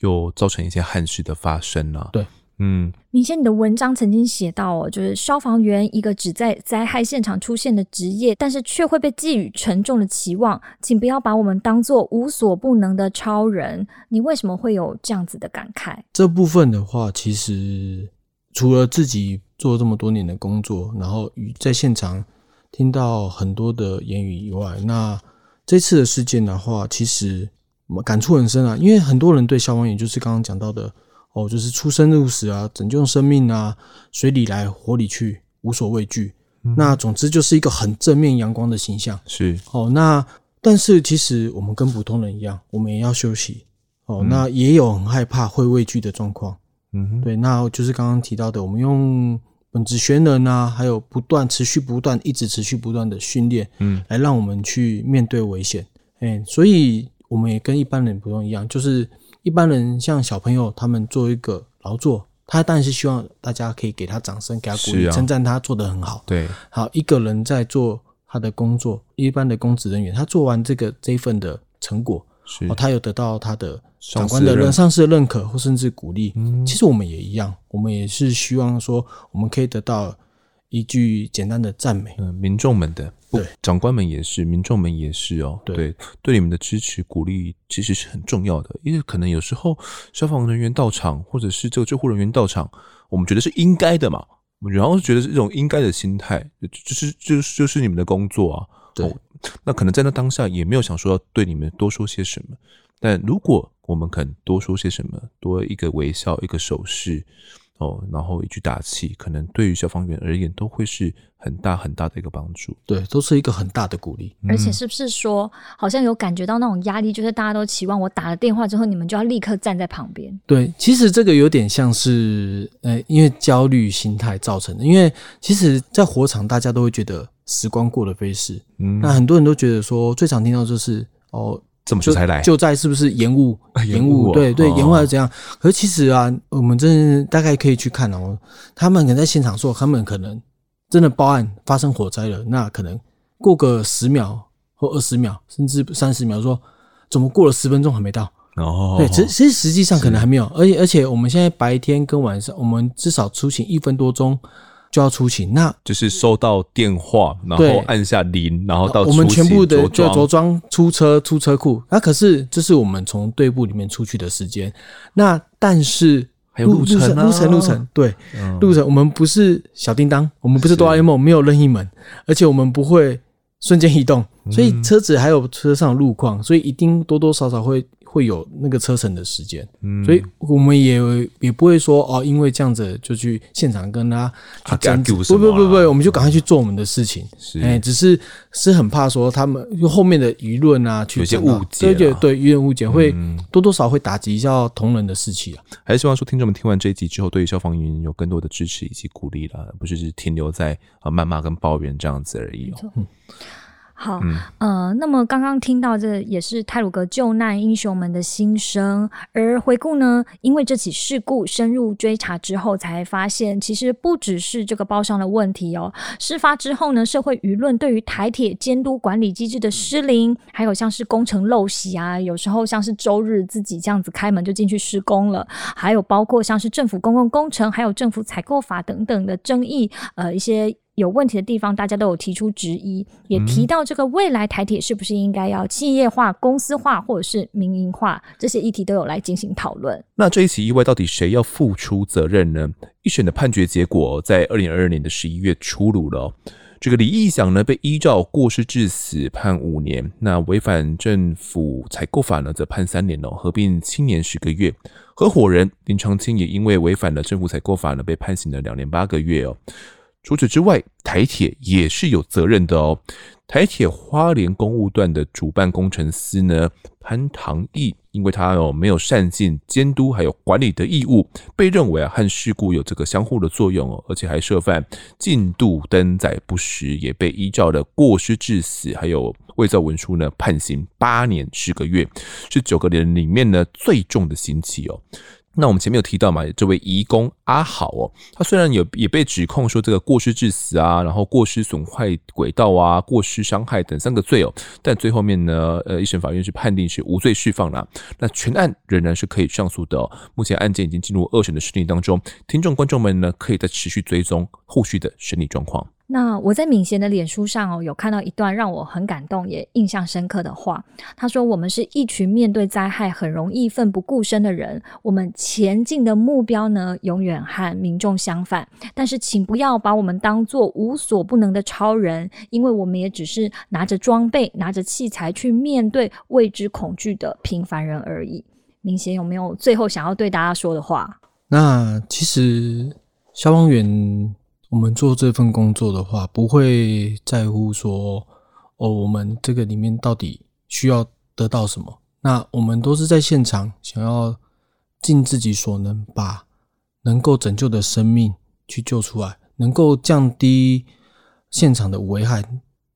又造成一些憾事的发生了。对。嗯，明先，你的文章曾经写到哦，就是消防员一个只在灾害现场出现的职业，但是却会被寄予沉重的期望，请不要把我们当做无所不能的超人。你为什么会有这样子的感慨？这部分的话，其实除了自己做这么多年的工作，然后与在现场听到很多的言语以外，那这次的事件的话，其实我感触很深啊，因为很多人对消防员就是刚刚讲到的。哦，就是出生入死啊，拯救生命啊，水里来火里去，无所畏惧。嗯。那总之就是一个很正面阳光的形象。是哦，那但是其实我们跟普通人一样，我们也要休息。哦，嗯、那也有很害怕、会畏惧的状况。嗯，对，那就是刚刚提到的，我们用本职学能啊，还有不断、持续、不断、一直持续不断的训练，嗯，来让我们去面对危险。哎，所以我们也跟一般人不用一样，就是。一般人像小朋友，他们做一个劳作，他当然是希望大家可以给他掌声，给他鼓励，称赞、啊、他做得很好。对，好，一个人在做他的工作，一般的公职人员，他做完这个这一份的成果，他有得到他的长官的认上司的认可或甚至鼓励。嗯其实我们也一样，我们也是希望说，我们可以得到一句简单的赞美。嗯，民众们的不对，长官们也是，民众们也是哦。对对，对你们的支持鼓励其实是很重要的，因为可能有时候消防人员到场，或者是这个救护人员到场，我们觉得是应该的嘛，我们然后觉得是一种应该的心态，就是就是就是你们的工作啊。对哦，那可能在那当下也没有想说要对你们多说些什么，但如果我们肯多说些什么，多一个微笑，一个手势。哦，然后一句打气，可能对于消防员而言都会是很大很大的一个帮助。对，都是一个很大的鼓励。而且是不是说，好像有感觉到那种压力，就是大家都期望我打了电话之后，你们就要立刻站在旁边。对，其实这个有点像是，呃，因为焦虑心态造成的。因为其实，在火场，大家都会觉得时光过得飞逝。嗯，那很多人都觉得说，最常听到就是哦，这么久才来，就在是不是延误？延误、哦，对对，哦、延误还是怎样？可是其实啊，我们真的大概可以去看哦，他们可能在现场说，他们可能真的报案发生火灾了，那可能过个十秒或二十秒，甚至三十秒说，说怎么过了十分钟还没到？哦，对，其其实实际上可能还没有，而且而且我们现在白天跟晚上，我们至少出勤一分多钟。就要出勤，那就是收到电话，然后按下铃，然后到我们全部的就着着装出车出车库。那可是这是我们从队部里面出去的时间。那但是还有路程、啊、路程路程对、嗯、路程，我们不是小叮当，我们不是哆啦 A 梦，没有任意门，而且我们不会瞬间移动，所以车子还有车上的路况，所以一定多多少少会。会有那个车程的时间，嗯，所以我们也也不会说哦，因为这样子就去现场跟他去争执，不不不不，我们就赶快去做我们的事情。是，哎，只是是很怕说他们后面的舆论啊，去有些误解，对对对，舆论误解会多多少会打击一下同仁的士气啊。还是希望说听众们听完这一集之后，对于消防员有更多的支持以及鼓励了，不是只停留在啊谩骂跟抱怨这样子而已哦。嗯好，嗯、呃，那么刚刚听到这也是泰鲁格救难英雄们的心声，而回顾呢，因为这起事故深入追查之后，才发现其实不只是这个包商的问题哦。事发之后呢，社会舆论对于台铁监督管理机制的失灵，还有像是工程陋习啊，有时候像是周日自己这样子开门就进去施工了，还有包括像是政府公共工程，还有政府采购法等等的争议，呃，一些。有问题的地方，大家都有提出质疑，也提到这个未来台铁是不是应该要企业化、公司化，或者是民营化，这些议题都有来进行讨论。那这一起意外到底谁要付出责任呢？一审的判决结果在二零二二年的十一月出炉了。这个李义祥呢，被依照过失致死判五年，那违反政府采购法呢，则判三年哦，合并七年十个月。合伙人林长青也因为违反了政府采购法呢，被判刑了两年八个月哦。除此之外，台铁也是有责任的哦。台铁花莲公务段的主办工程师呢，潘唐义，因为他哦没有善尽监督还有管理的义务，被认为啊和事故有这个相互的作用哦，而且还涉犯进度登载不实，也被依照的过失致死还有伪造文书呢，判刑八年十个月，是九个人里面呢最重的刑期哦。那我们前面有提到嘛，这位移工阿好哦，他虽然有也被指控说这个过失致死啊，然后过失损坏轨道啊，过失伤害等三个罪哦，但最后面呢，呃，一审法院是判定是无罪释放了。那全案仍然是可以上诉的哦。目前案件已经进入二审的审理当中，听众观众们呢，可以再持续追踪后续的审理状况。那我在敏贤的脸书上哦，有看到一段让我很感动也印象深刻的话。他说：“我们是一群面对灾害很容易奋不顾身的人，我们前进的目标呢，永远和民众相反。但是，请不要把我们当作无所不能的超人，因为我们也只是拿着装备、拿着器材去面对未知恐惧的平凡人而已。”敏贤有没有最后想要对大家说的话？那其实消防员。我们做这份工作的话，不会在乎说哦，我们这个里面到底需要得到什么？那我们都是在现场，想要尽自己所能，把能够拯救的生命去救出来，能够降低现场的危害，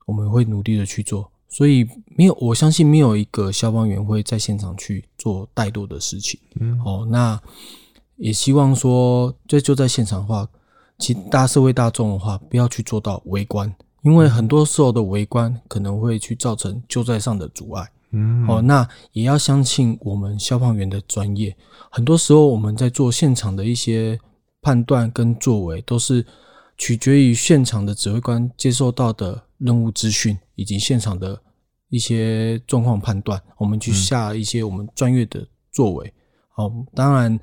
我们会努力的去做。所以没有，我相信没有一个消防员会在现场去做怠惰的事情。嗯，哦，那也希望说，这就在现场的话。其他社会大众的话，不要去做到围观，因因为很多时候的围观可能会去造成救灾上的阻碍。嗯，哦，那也要相信我们消防员的专业。很多时候我们在做现场的一些判断跟作为，都是取决于现场的指挥官接受到的任务资讯以及现场的一些状况判断，我们去下一些我们专业的作为。哦、嗯，当然。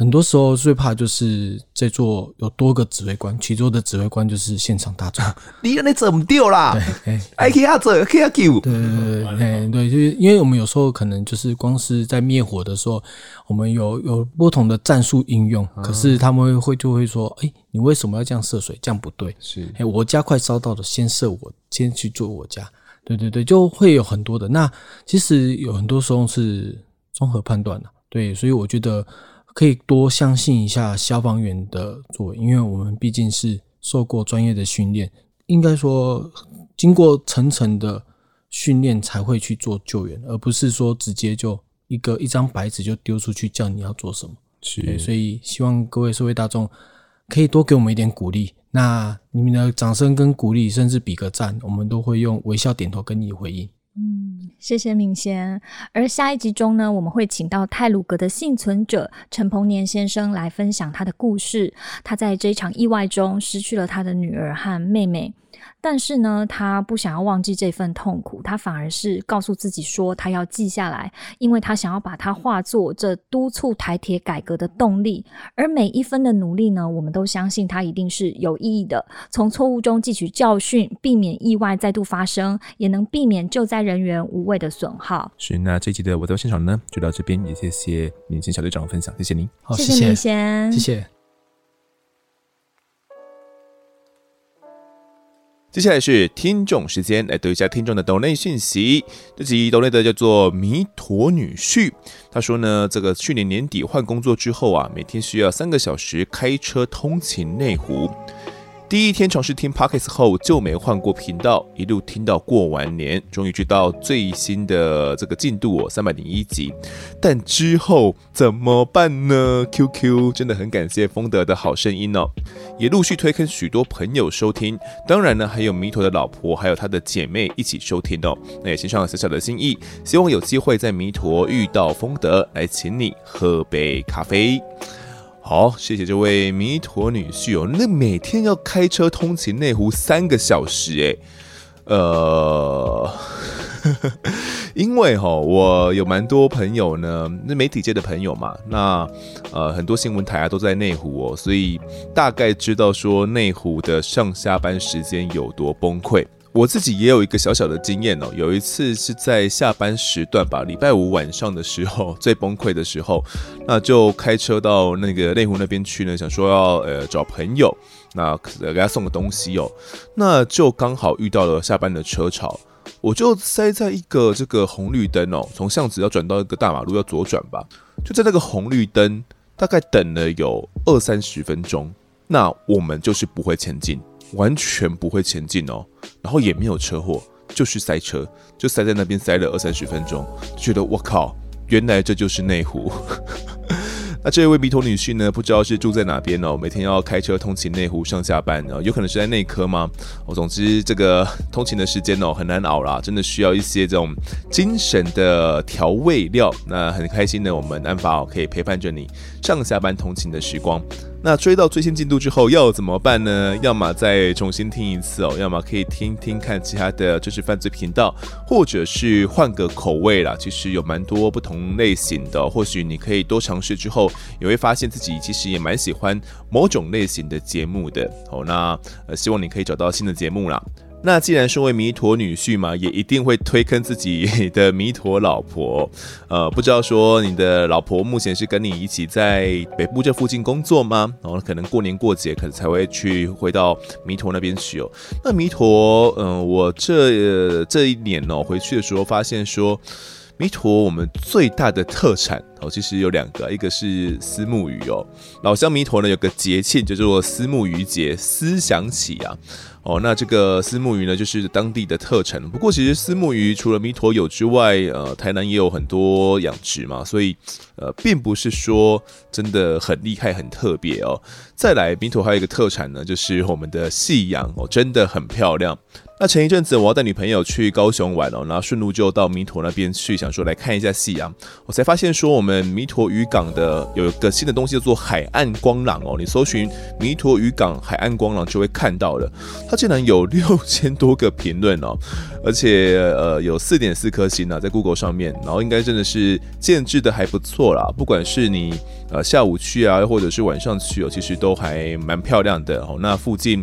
很多时候最怕就是在座有多个指挥官，其中的指挥官就是现场大众。你那怎么掉啦？对，哎，可以做，可以救。对对对，哎，对，就是因为我们有时候可能就是光是在灭火的时候，我们有有不同的战术应用，可是他们会就会说，哎，你为什么要这样射水？这样不对。是，哎，我家快烧到了，先射我，先去做我家。对对对，就会有很多的。那其实有很多时候是综合判断的。对，所以我觉得。可以多相信一下消防员的作为，因为我们毕竟是受过专业的训练，应该说经过层层的训练才会去做救援，而不是说直接就一个一张白纸就丢出去叫你要做什么。是，所以希望各位社会大众可以多给我们一点鼓励，那你们的掌声跟鼓励，甚至比个赞，我们都会用微笑点头跟你回应。嗯，谢谢敏贤。而下一集中呢，我们会请到泰鲁格的幸存者陈鹏年先生来分享他的故事。他在这一场意外中失去了他的女儿和妹妹。但是呢，他不想要忘记这份痛苦，他反而是告诉自己说，他要记下来，因为他想要把它化作这督促台铁改革的动力。而每一分的努力呢，我们都相信它一定是有意义的。从错误中汲取教训，避免意外再度发生，也能避免救灾人员无谓的损耗。是，那这一集的我在现场呢，就到这边，也谢谢明贤小队长的分享，谢谢您。好，谢谢敏贤，谢谢。接下来是听众时间，来读一下听众的抖内讯息。这集抖内的叫做弥陀女婿，他说呢，这个去年年底换工作之后啊，每天需要三个小时开车通勤内湖。第一天尝试听 Podcast 后就没换过频道，一路听到过完年，终于知道最新的这个进度哦，三百零一集。但之后怎么办呢？QQ 真的很感谢丰德的好声音哦，也陆续推坑许多朋友收听。当然呢，还有弥陀的老婆还有他的姐妹一起收听哦。那也献上了小小的心意，希望有机会在弥陀遇到丰德，来请你喝杯咖啡。好，谢谢这位弥陀女婿哦。那每天要开车通勤内湖三个小时，诶，呃，因为哈，我有蛮多朋友呢，那媒体界的朋友嘛，那呃，很多新闻台啊都在内湖哦，所以大概知道说内湖的上下班时间有多崩溃。我自己也有一个小小的经验哦，有一次是在下班时段吧，礼拜五晚上的时候 最崩溃的时候，那就开车到那个内湖那边去呢，想说要呃找朋友，那给他送个东西哦，那就刚好遇到了下班的车潮，我就塞在一个这个红绿灯哦，从巷子要转到一个大马路要左转吧，就在那个红绿灯大概等了有二三十分钟，那我们就是不会前进。完全不会前进哦，然后也没有车祸，就是塞车，就塞在那边塞了二三十分钟，觉得我靠，原来这就是内湖。那这位鼻头女婿呢，不知道是住在哪边哦，每天要开车通勤内湖上下班哦，有可能是在内科吗？哦，总之这个通勤的时间哦很难熬啦，真的需要一些这种精神的调味料。那很开心的，我们安法哦可以陪伴着你上下班通勤的时光。那追到最新进度之后要怎么办呢？要么再重新听一次哦，要么可以听听看其他的知识犯罪频道，或者是换个口味啦。其实有蛮多不同类型的，或许你可以多尝试之后，也会发现自己其实也蛮喜欢某种类型的节目的。好，那呃希望你可以找到新的节目啦。那既然身为弥陀女婿嘛，也一定会推坑自己的弥陀老婆。呃，不知道说你的老婆目前是跟你一起在北部这附近工作吗？然后可能过年过节可能才会去回到弥陀那边去哦。那弥陀，嗯、我这、呃、这一年哦回去的时候发现说，弥陀我们最大的特产哦，其实有两个，一个是思慕鱼哦。老乡弥陀呢有个节庆叫做思慕鱼节，思想起啊。哦，那这个丝木鱼呢，就是当地的特产。不过，其实丝木鱼除了弥陀有之外，呃，台南也有很多养殖嘛，所以，呃，并不是说真的很厉害、很特别哦。再来，弥陀还有一个特产呢，就是我们的夕阳哦，真的很漂亮。那前一阵子我要带女朋友去高雄玩哦，然后顺路就到弥陀那边去，想说来看一下夕阳。我才发现说，我们弥陀渔港的有一个新的东西叫做海岸光廊哦。你搜寻弥陀渔港海岸光廊就会看到了，它竟然有六千多个评论哦，而且呃有四点四颗星呢，在 Google 上面，然后应该真的是建置的还不错啦。不管是你呃下午去啊，或者是晚上去哦，其实都还蛮漂亮的哦。那附近。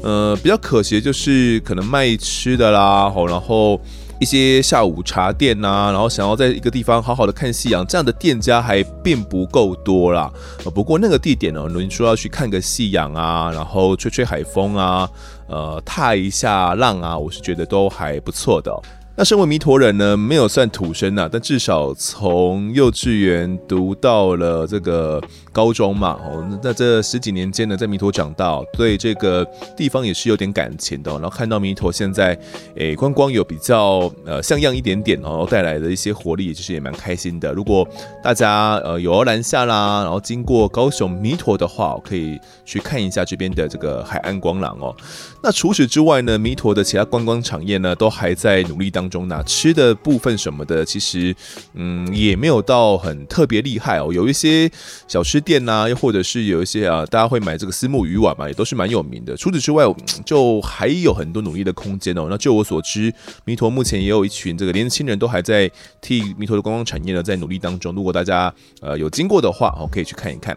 呃，比较可惜的就是可能卖吃的啦，好，然后一些下午茶店呐、啊，然后想要在一个地方好好的看夕阳，这样的店家还并不够多啦。不过那个地点呢，你说要去看个夕阳啊，然后吹吹海风啊，呃，踏一下浪啊，我是觉得都还不错的。那身为弥陀人呢，没有算土生呐、啊，但至少从幼稚园读到了这个高中嘛，哦，那这十几年间呢，在弥陀长大，对这个地方也是有点感情的。然后看到弥陀现在，诶，观光有比较呃像样一点点，然后带来的一些活力，其实也蛮开心的。如果大家呃有南下啦，然后经过高雄弥陀的话，可以去看一下这边的这个海岸光廊哦。那除此之外呢，弥陀的其他观光产业呢，都还在努力当中。中呢，吃的部分什么的，其实嗯也没有到很特别厉害哦。有一些小吃店呐、又或者是有一些啊，大家会买这个私募鱼丸嘛，也都是蛮有名的。除此之外，就还有很多努力的空间哦。那就我所知，弥陀目前也有一群这个年轻人都还在替弥陀的观光产业呢在努力当中。如果大家呃有经过的话，哦可以去看一看。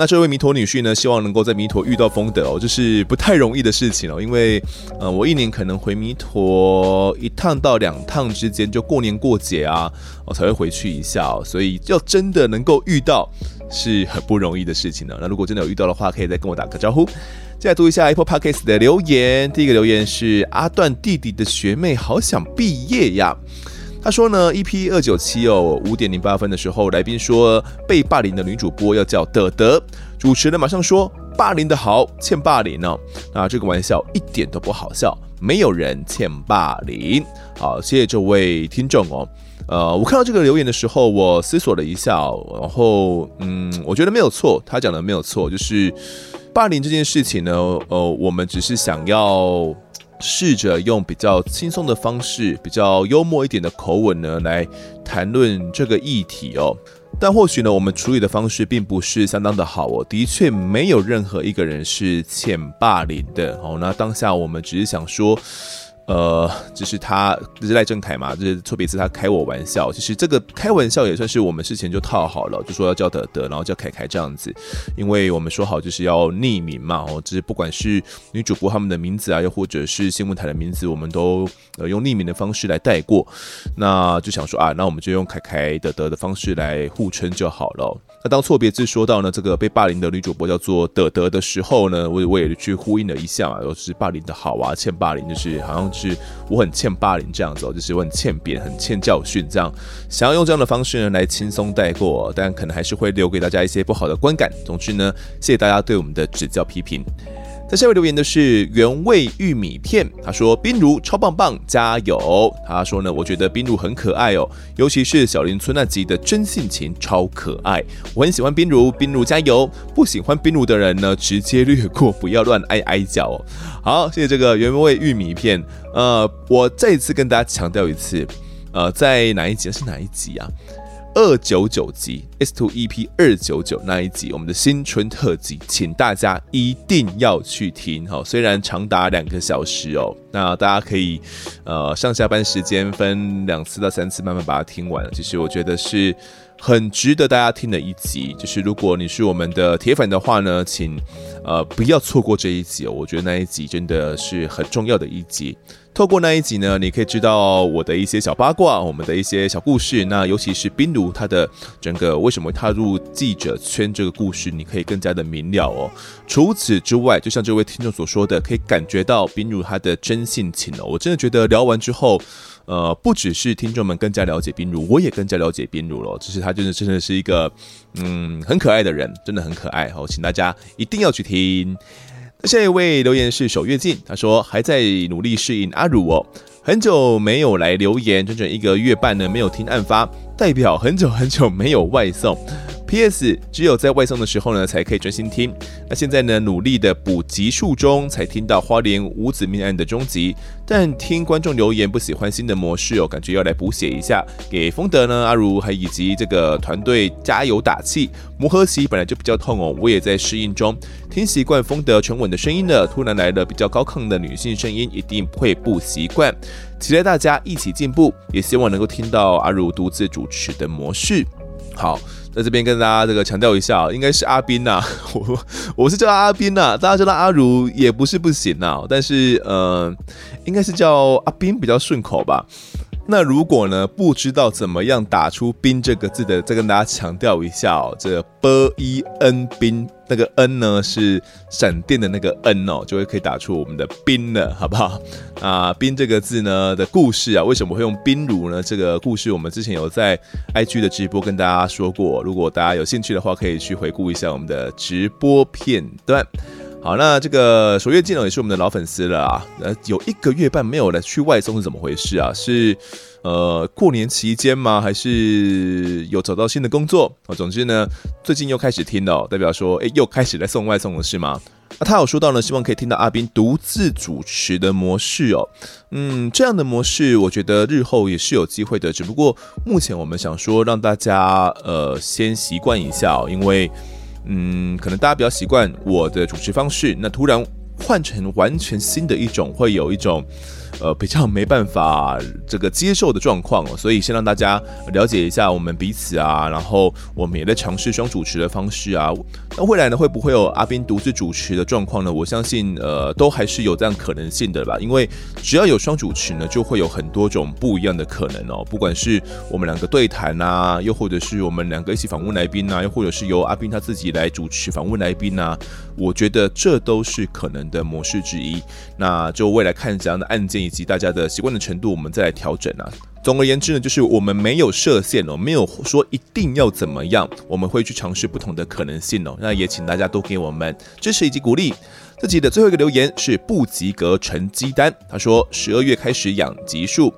那这位弥陀女婿呢，希望能够在弥陀遇到丰德哦，这是不太容易的事情哦，因为呃，我一年可能回弥陀一趟到两趟之间，就过年过节啊，我才会回去一下哦，所以要真的能够遇到是很不容易的事情呢。那如果真的有遇到的话，可以再跟我打个招呼。再来读一下 Apple Podcast 的留言，第一个留言是阿段弟弟的学妹，好想毕业呀。他说呢，EP 二九七哦，五点零八分的时候，来宾说被霸凌的女主播要叫德德，主持人马上说霸凌的好，欠霸凌哦。那这个玩笑一点都不好笑，没有人欠霸凌。好，谢谢这位听众哦。呃，我看到这个留言的时候，我思索了一下，然后嗯，我觉得没有错，他讲的没有错，就是霸凌这件事情呢，呃，我们只是想要。试着用比较轻松的方式，比较幽默一点的口吻呢，来谈论这个议题哦。但或许呢，我们处理的方式并不是相当的好哦。的确，没有任何一个人是欠霸凌的哦。那当下我们只是想说。呃，就是他，就是赖正凯嘛，就是错别字，他开我玩笑。其实这个开玩笑也算是我们事前就套好了，就说要叫德德，然后叫凯凯这样子，因为我们说好就是要匿名嘛。哦，就是不管是女主播他们的名字啊，又或者是新闻台的名字，我们都呃用匿名的方式来带过。那就想说啊，那我们就用凯凯德德的方式来互称就好了。那当错别字说到呢这个被霸凌的女主播叫做德德的时候呢，我我也去呼应了一下啊，就是霸凌的好啊，欠霸凌就是好像。是我很欠霸凌这样子哦，就是我很欠扁，很欠教训这样，想要用这样的方式呢来轻松带过，但可能还是会留给大家一些不好的观感。总之呢，谢谢大家对我们的指教批评。在下面留言的是原味玉米片，他说冰如超棒棒，加油。他说呢，我觉得冰如很可爱哦，尤其是小林村那集的真性情超可爱，我很喜欢冰如，冰如加油。不喜欢冰如的人呢，直接略过，不要乱挨挨脚哦。好，谢谢这个原味玉米片。呃，我再一次跟大家强调一次，呃，在哪一集？是哪一集啊？二九九集 S Two EP 二九九那一集，我们的新春特辑，请大家一定要去听哈。虽然长达两个小时哦，那大家可以呃上下班时间分两次到三次慢慢把它听完。其实我觉得是很值得大家听的一集。就是如果你是我们的铁粉的话呢，请呃不要错过这一集哦。我觉得那一集真的是很重要的一集。透过那一集呢，你可以知道我的一些小八卦，我们的一些小故事。那尤其是冰如他的整个为什么踏入记者圈这个故事，你可以更加的明了哦。除此之外，就像这位听众所说的，可以感觉到冰如他的真性情哦。我真的觉得聊完之后，呃，不只是听众们更加了解冰如，我也更加了解冰如了。只是他真的真的是一个嗯很可爱的人，真的很可爱哦，请大家一定要去听。下一位留言是守月静，他说还在努力适应阿如哦，很久没有来留言，整整一个月半呢没有听案发，代表很久很久没有外送。P.S. 只有在外送的时候呢，才可以专心听。那现在呢，努力的补集数中，才听到花莲五子命案的终集。但听观众留言不喜欢新的模式哦，感觉要来补写一下，给丰德呢、阿如还以及这个团队加油打气。磨合期本来就比较痛哦，我也在适应中。听习惯丰德沉稳的声音了，突然来了比较高亢的女性声音，一定会不习惯。期待大家一起进步，也希望能够听到阿如独自主持的模式。好，在这边跟大家这个强调一下，应该是阿斌呐，我我是叫他阿斌呐，大家叫他阿如也不是不行呐，但是呃，应该是叫阿斌比较顺口吧。那如果呢，不知道怎么样打出“斌”这个字的，再跟大家强调一下哦，这个 “b E n” 斌，那个 “n” 呢是闪电的那个 “n” 哦，就会可以打出我们的“冰”了，好不好？啊，“冰”这个字呢的故事啊，为什么会用“冰如”呢？这个故事我们之前有在 IG 的直播跟大家说过，如果大家有兴趣的话，可以去回顾一下我们的直播片段。好，那这个守月季呢也是我们的老粉丝了啊。呃，有一个月半没有了去外送是怎么回事啊？是呃过年期间吗？还是有找到新的工作？啊，总之呢，最近又开始听了，代表说，哎，又开始来送外送了是吗？那他有说到呢，希望可以听到阿斌独自主持的模式哦。嗯，这样的模式我觉得日后也是有机会的，只不过目前我们想说让大家呃先习惯一下，因为。嗯，可能大家比较习惯我的主持方式，那突然换成完全新的一种，会有一种。呃，比较没办法这个接受的状况哦，所以先让大家了解一下我们彼此啊，然后我们也在尝试双主持的方式啊。那未来呢，会不会有阿斌独自主持的状况呢？我相信呃，都还是有这样可能性的吧。因为只要有双主持呢，就会有很多种不一样的可能哦。不管是我们两个对谈啊，又或者是我们两个一起访问来宾啊，又或者是由阿斌他自己来主持访问来宾啊，我觉得这都是可能的模式之一。那就未来看怎样的案件。以及大家的习惯的程度，我们再来调整啊。总而言之呢，就是我们没有设限哦，没有说一定要怎么样，我们会去尝试不同的可能性哦。那也请大家多给我们支持以及鼓励。自己的最后一个留言是不及格成绩单，他说十二月开始养级数，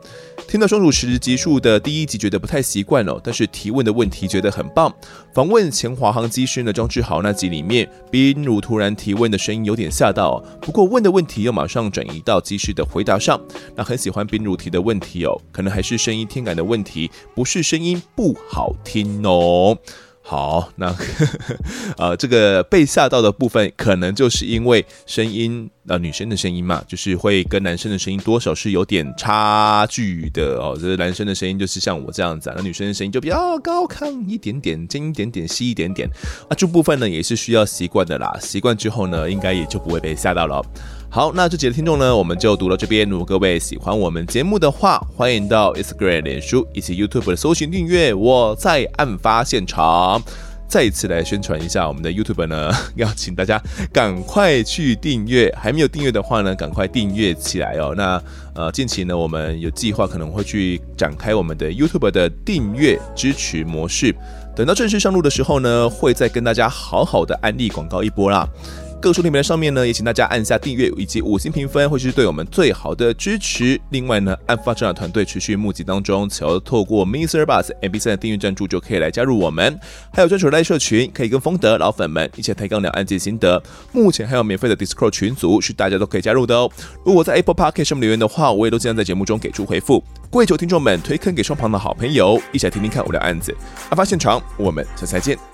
听到双主持集数的第一集觉得不太习惯哦，但是提问的问题觉得很棒。访问前华航机师呢张志豪那集里面，冰如突然提问的声音有点吓到，不过问的问题又马上转移到机师的回答上。那很喜欢冰如提的问题哦，可能还是声音听感的问题，不是声音不好听哦。好，那呵呵 呃，这个被吓到的部分，可能就是因为声音，呃，女生的声音嘛，就是会跟男生的声音多少是有点差距的哦。就是男生的声音就是像我这样子，那女生的声音就比较高亢一点点，尖一点点，细一点点啊。这部分呢也是需要习惯的啦，习惯之后呢，应该也就不会被吓到了。好，那这几个听众呢，我们就读到这边。如果各位喜欢我们节目的话，欢迎到 Instagram、脸书以及 YouTube 的搜寻订阅。我在案发现场，再一次来宣传一下我们的 YouTube 呢，要请大家赶快去订阅。还没有订阅的话呢，赶快订阅起来哦。那呃，近期呢，我们有计划可能会去展开我们的 YouTube 的订阅支持模式。等到正式上路的时候呢，会再跟大家好好的安利广告一波啦。各书里面的上面呢，也请大家按下订阅以及五星评分，会是对我们最好的支持。另外呢，案发侦查团队持续募集当中，只要透过 MixerBox MP3 的订阅赞助就可以来加入我们。还有专属赖社群，可以跟丰德老粉们一起抬杠聊案件心得。目前还有免费的 Discord 群组，是大家都可以加入的哦。如果在 Apple Podcast 上面留言的话，我也都尽量在节目中给出回复。跪求听众们推坑给双旁的好朋友，一起来听听看我的案子。案发现场，我们下次再见。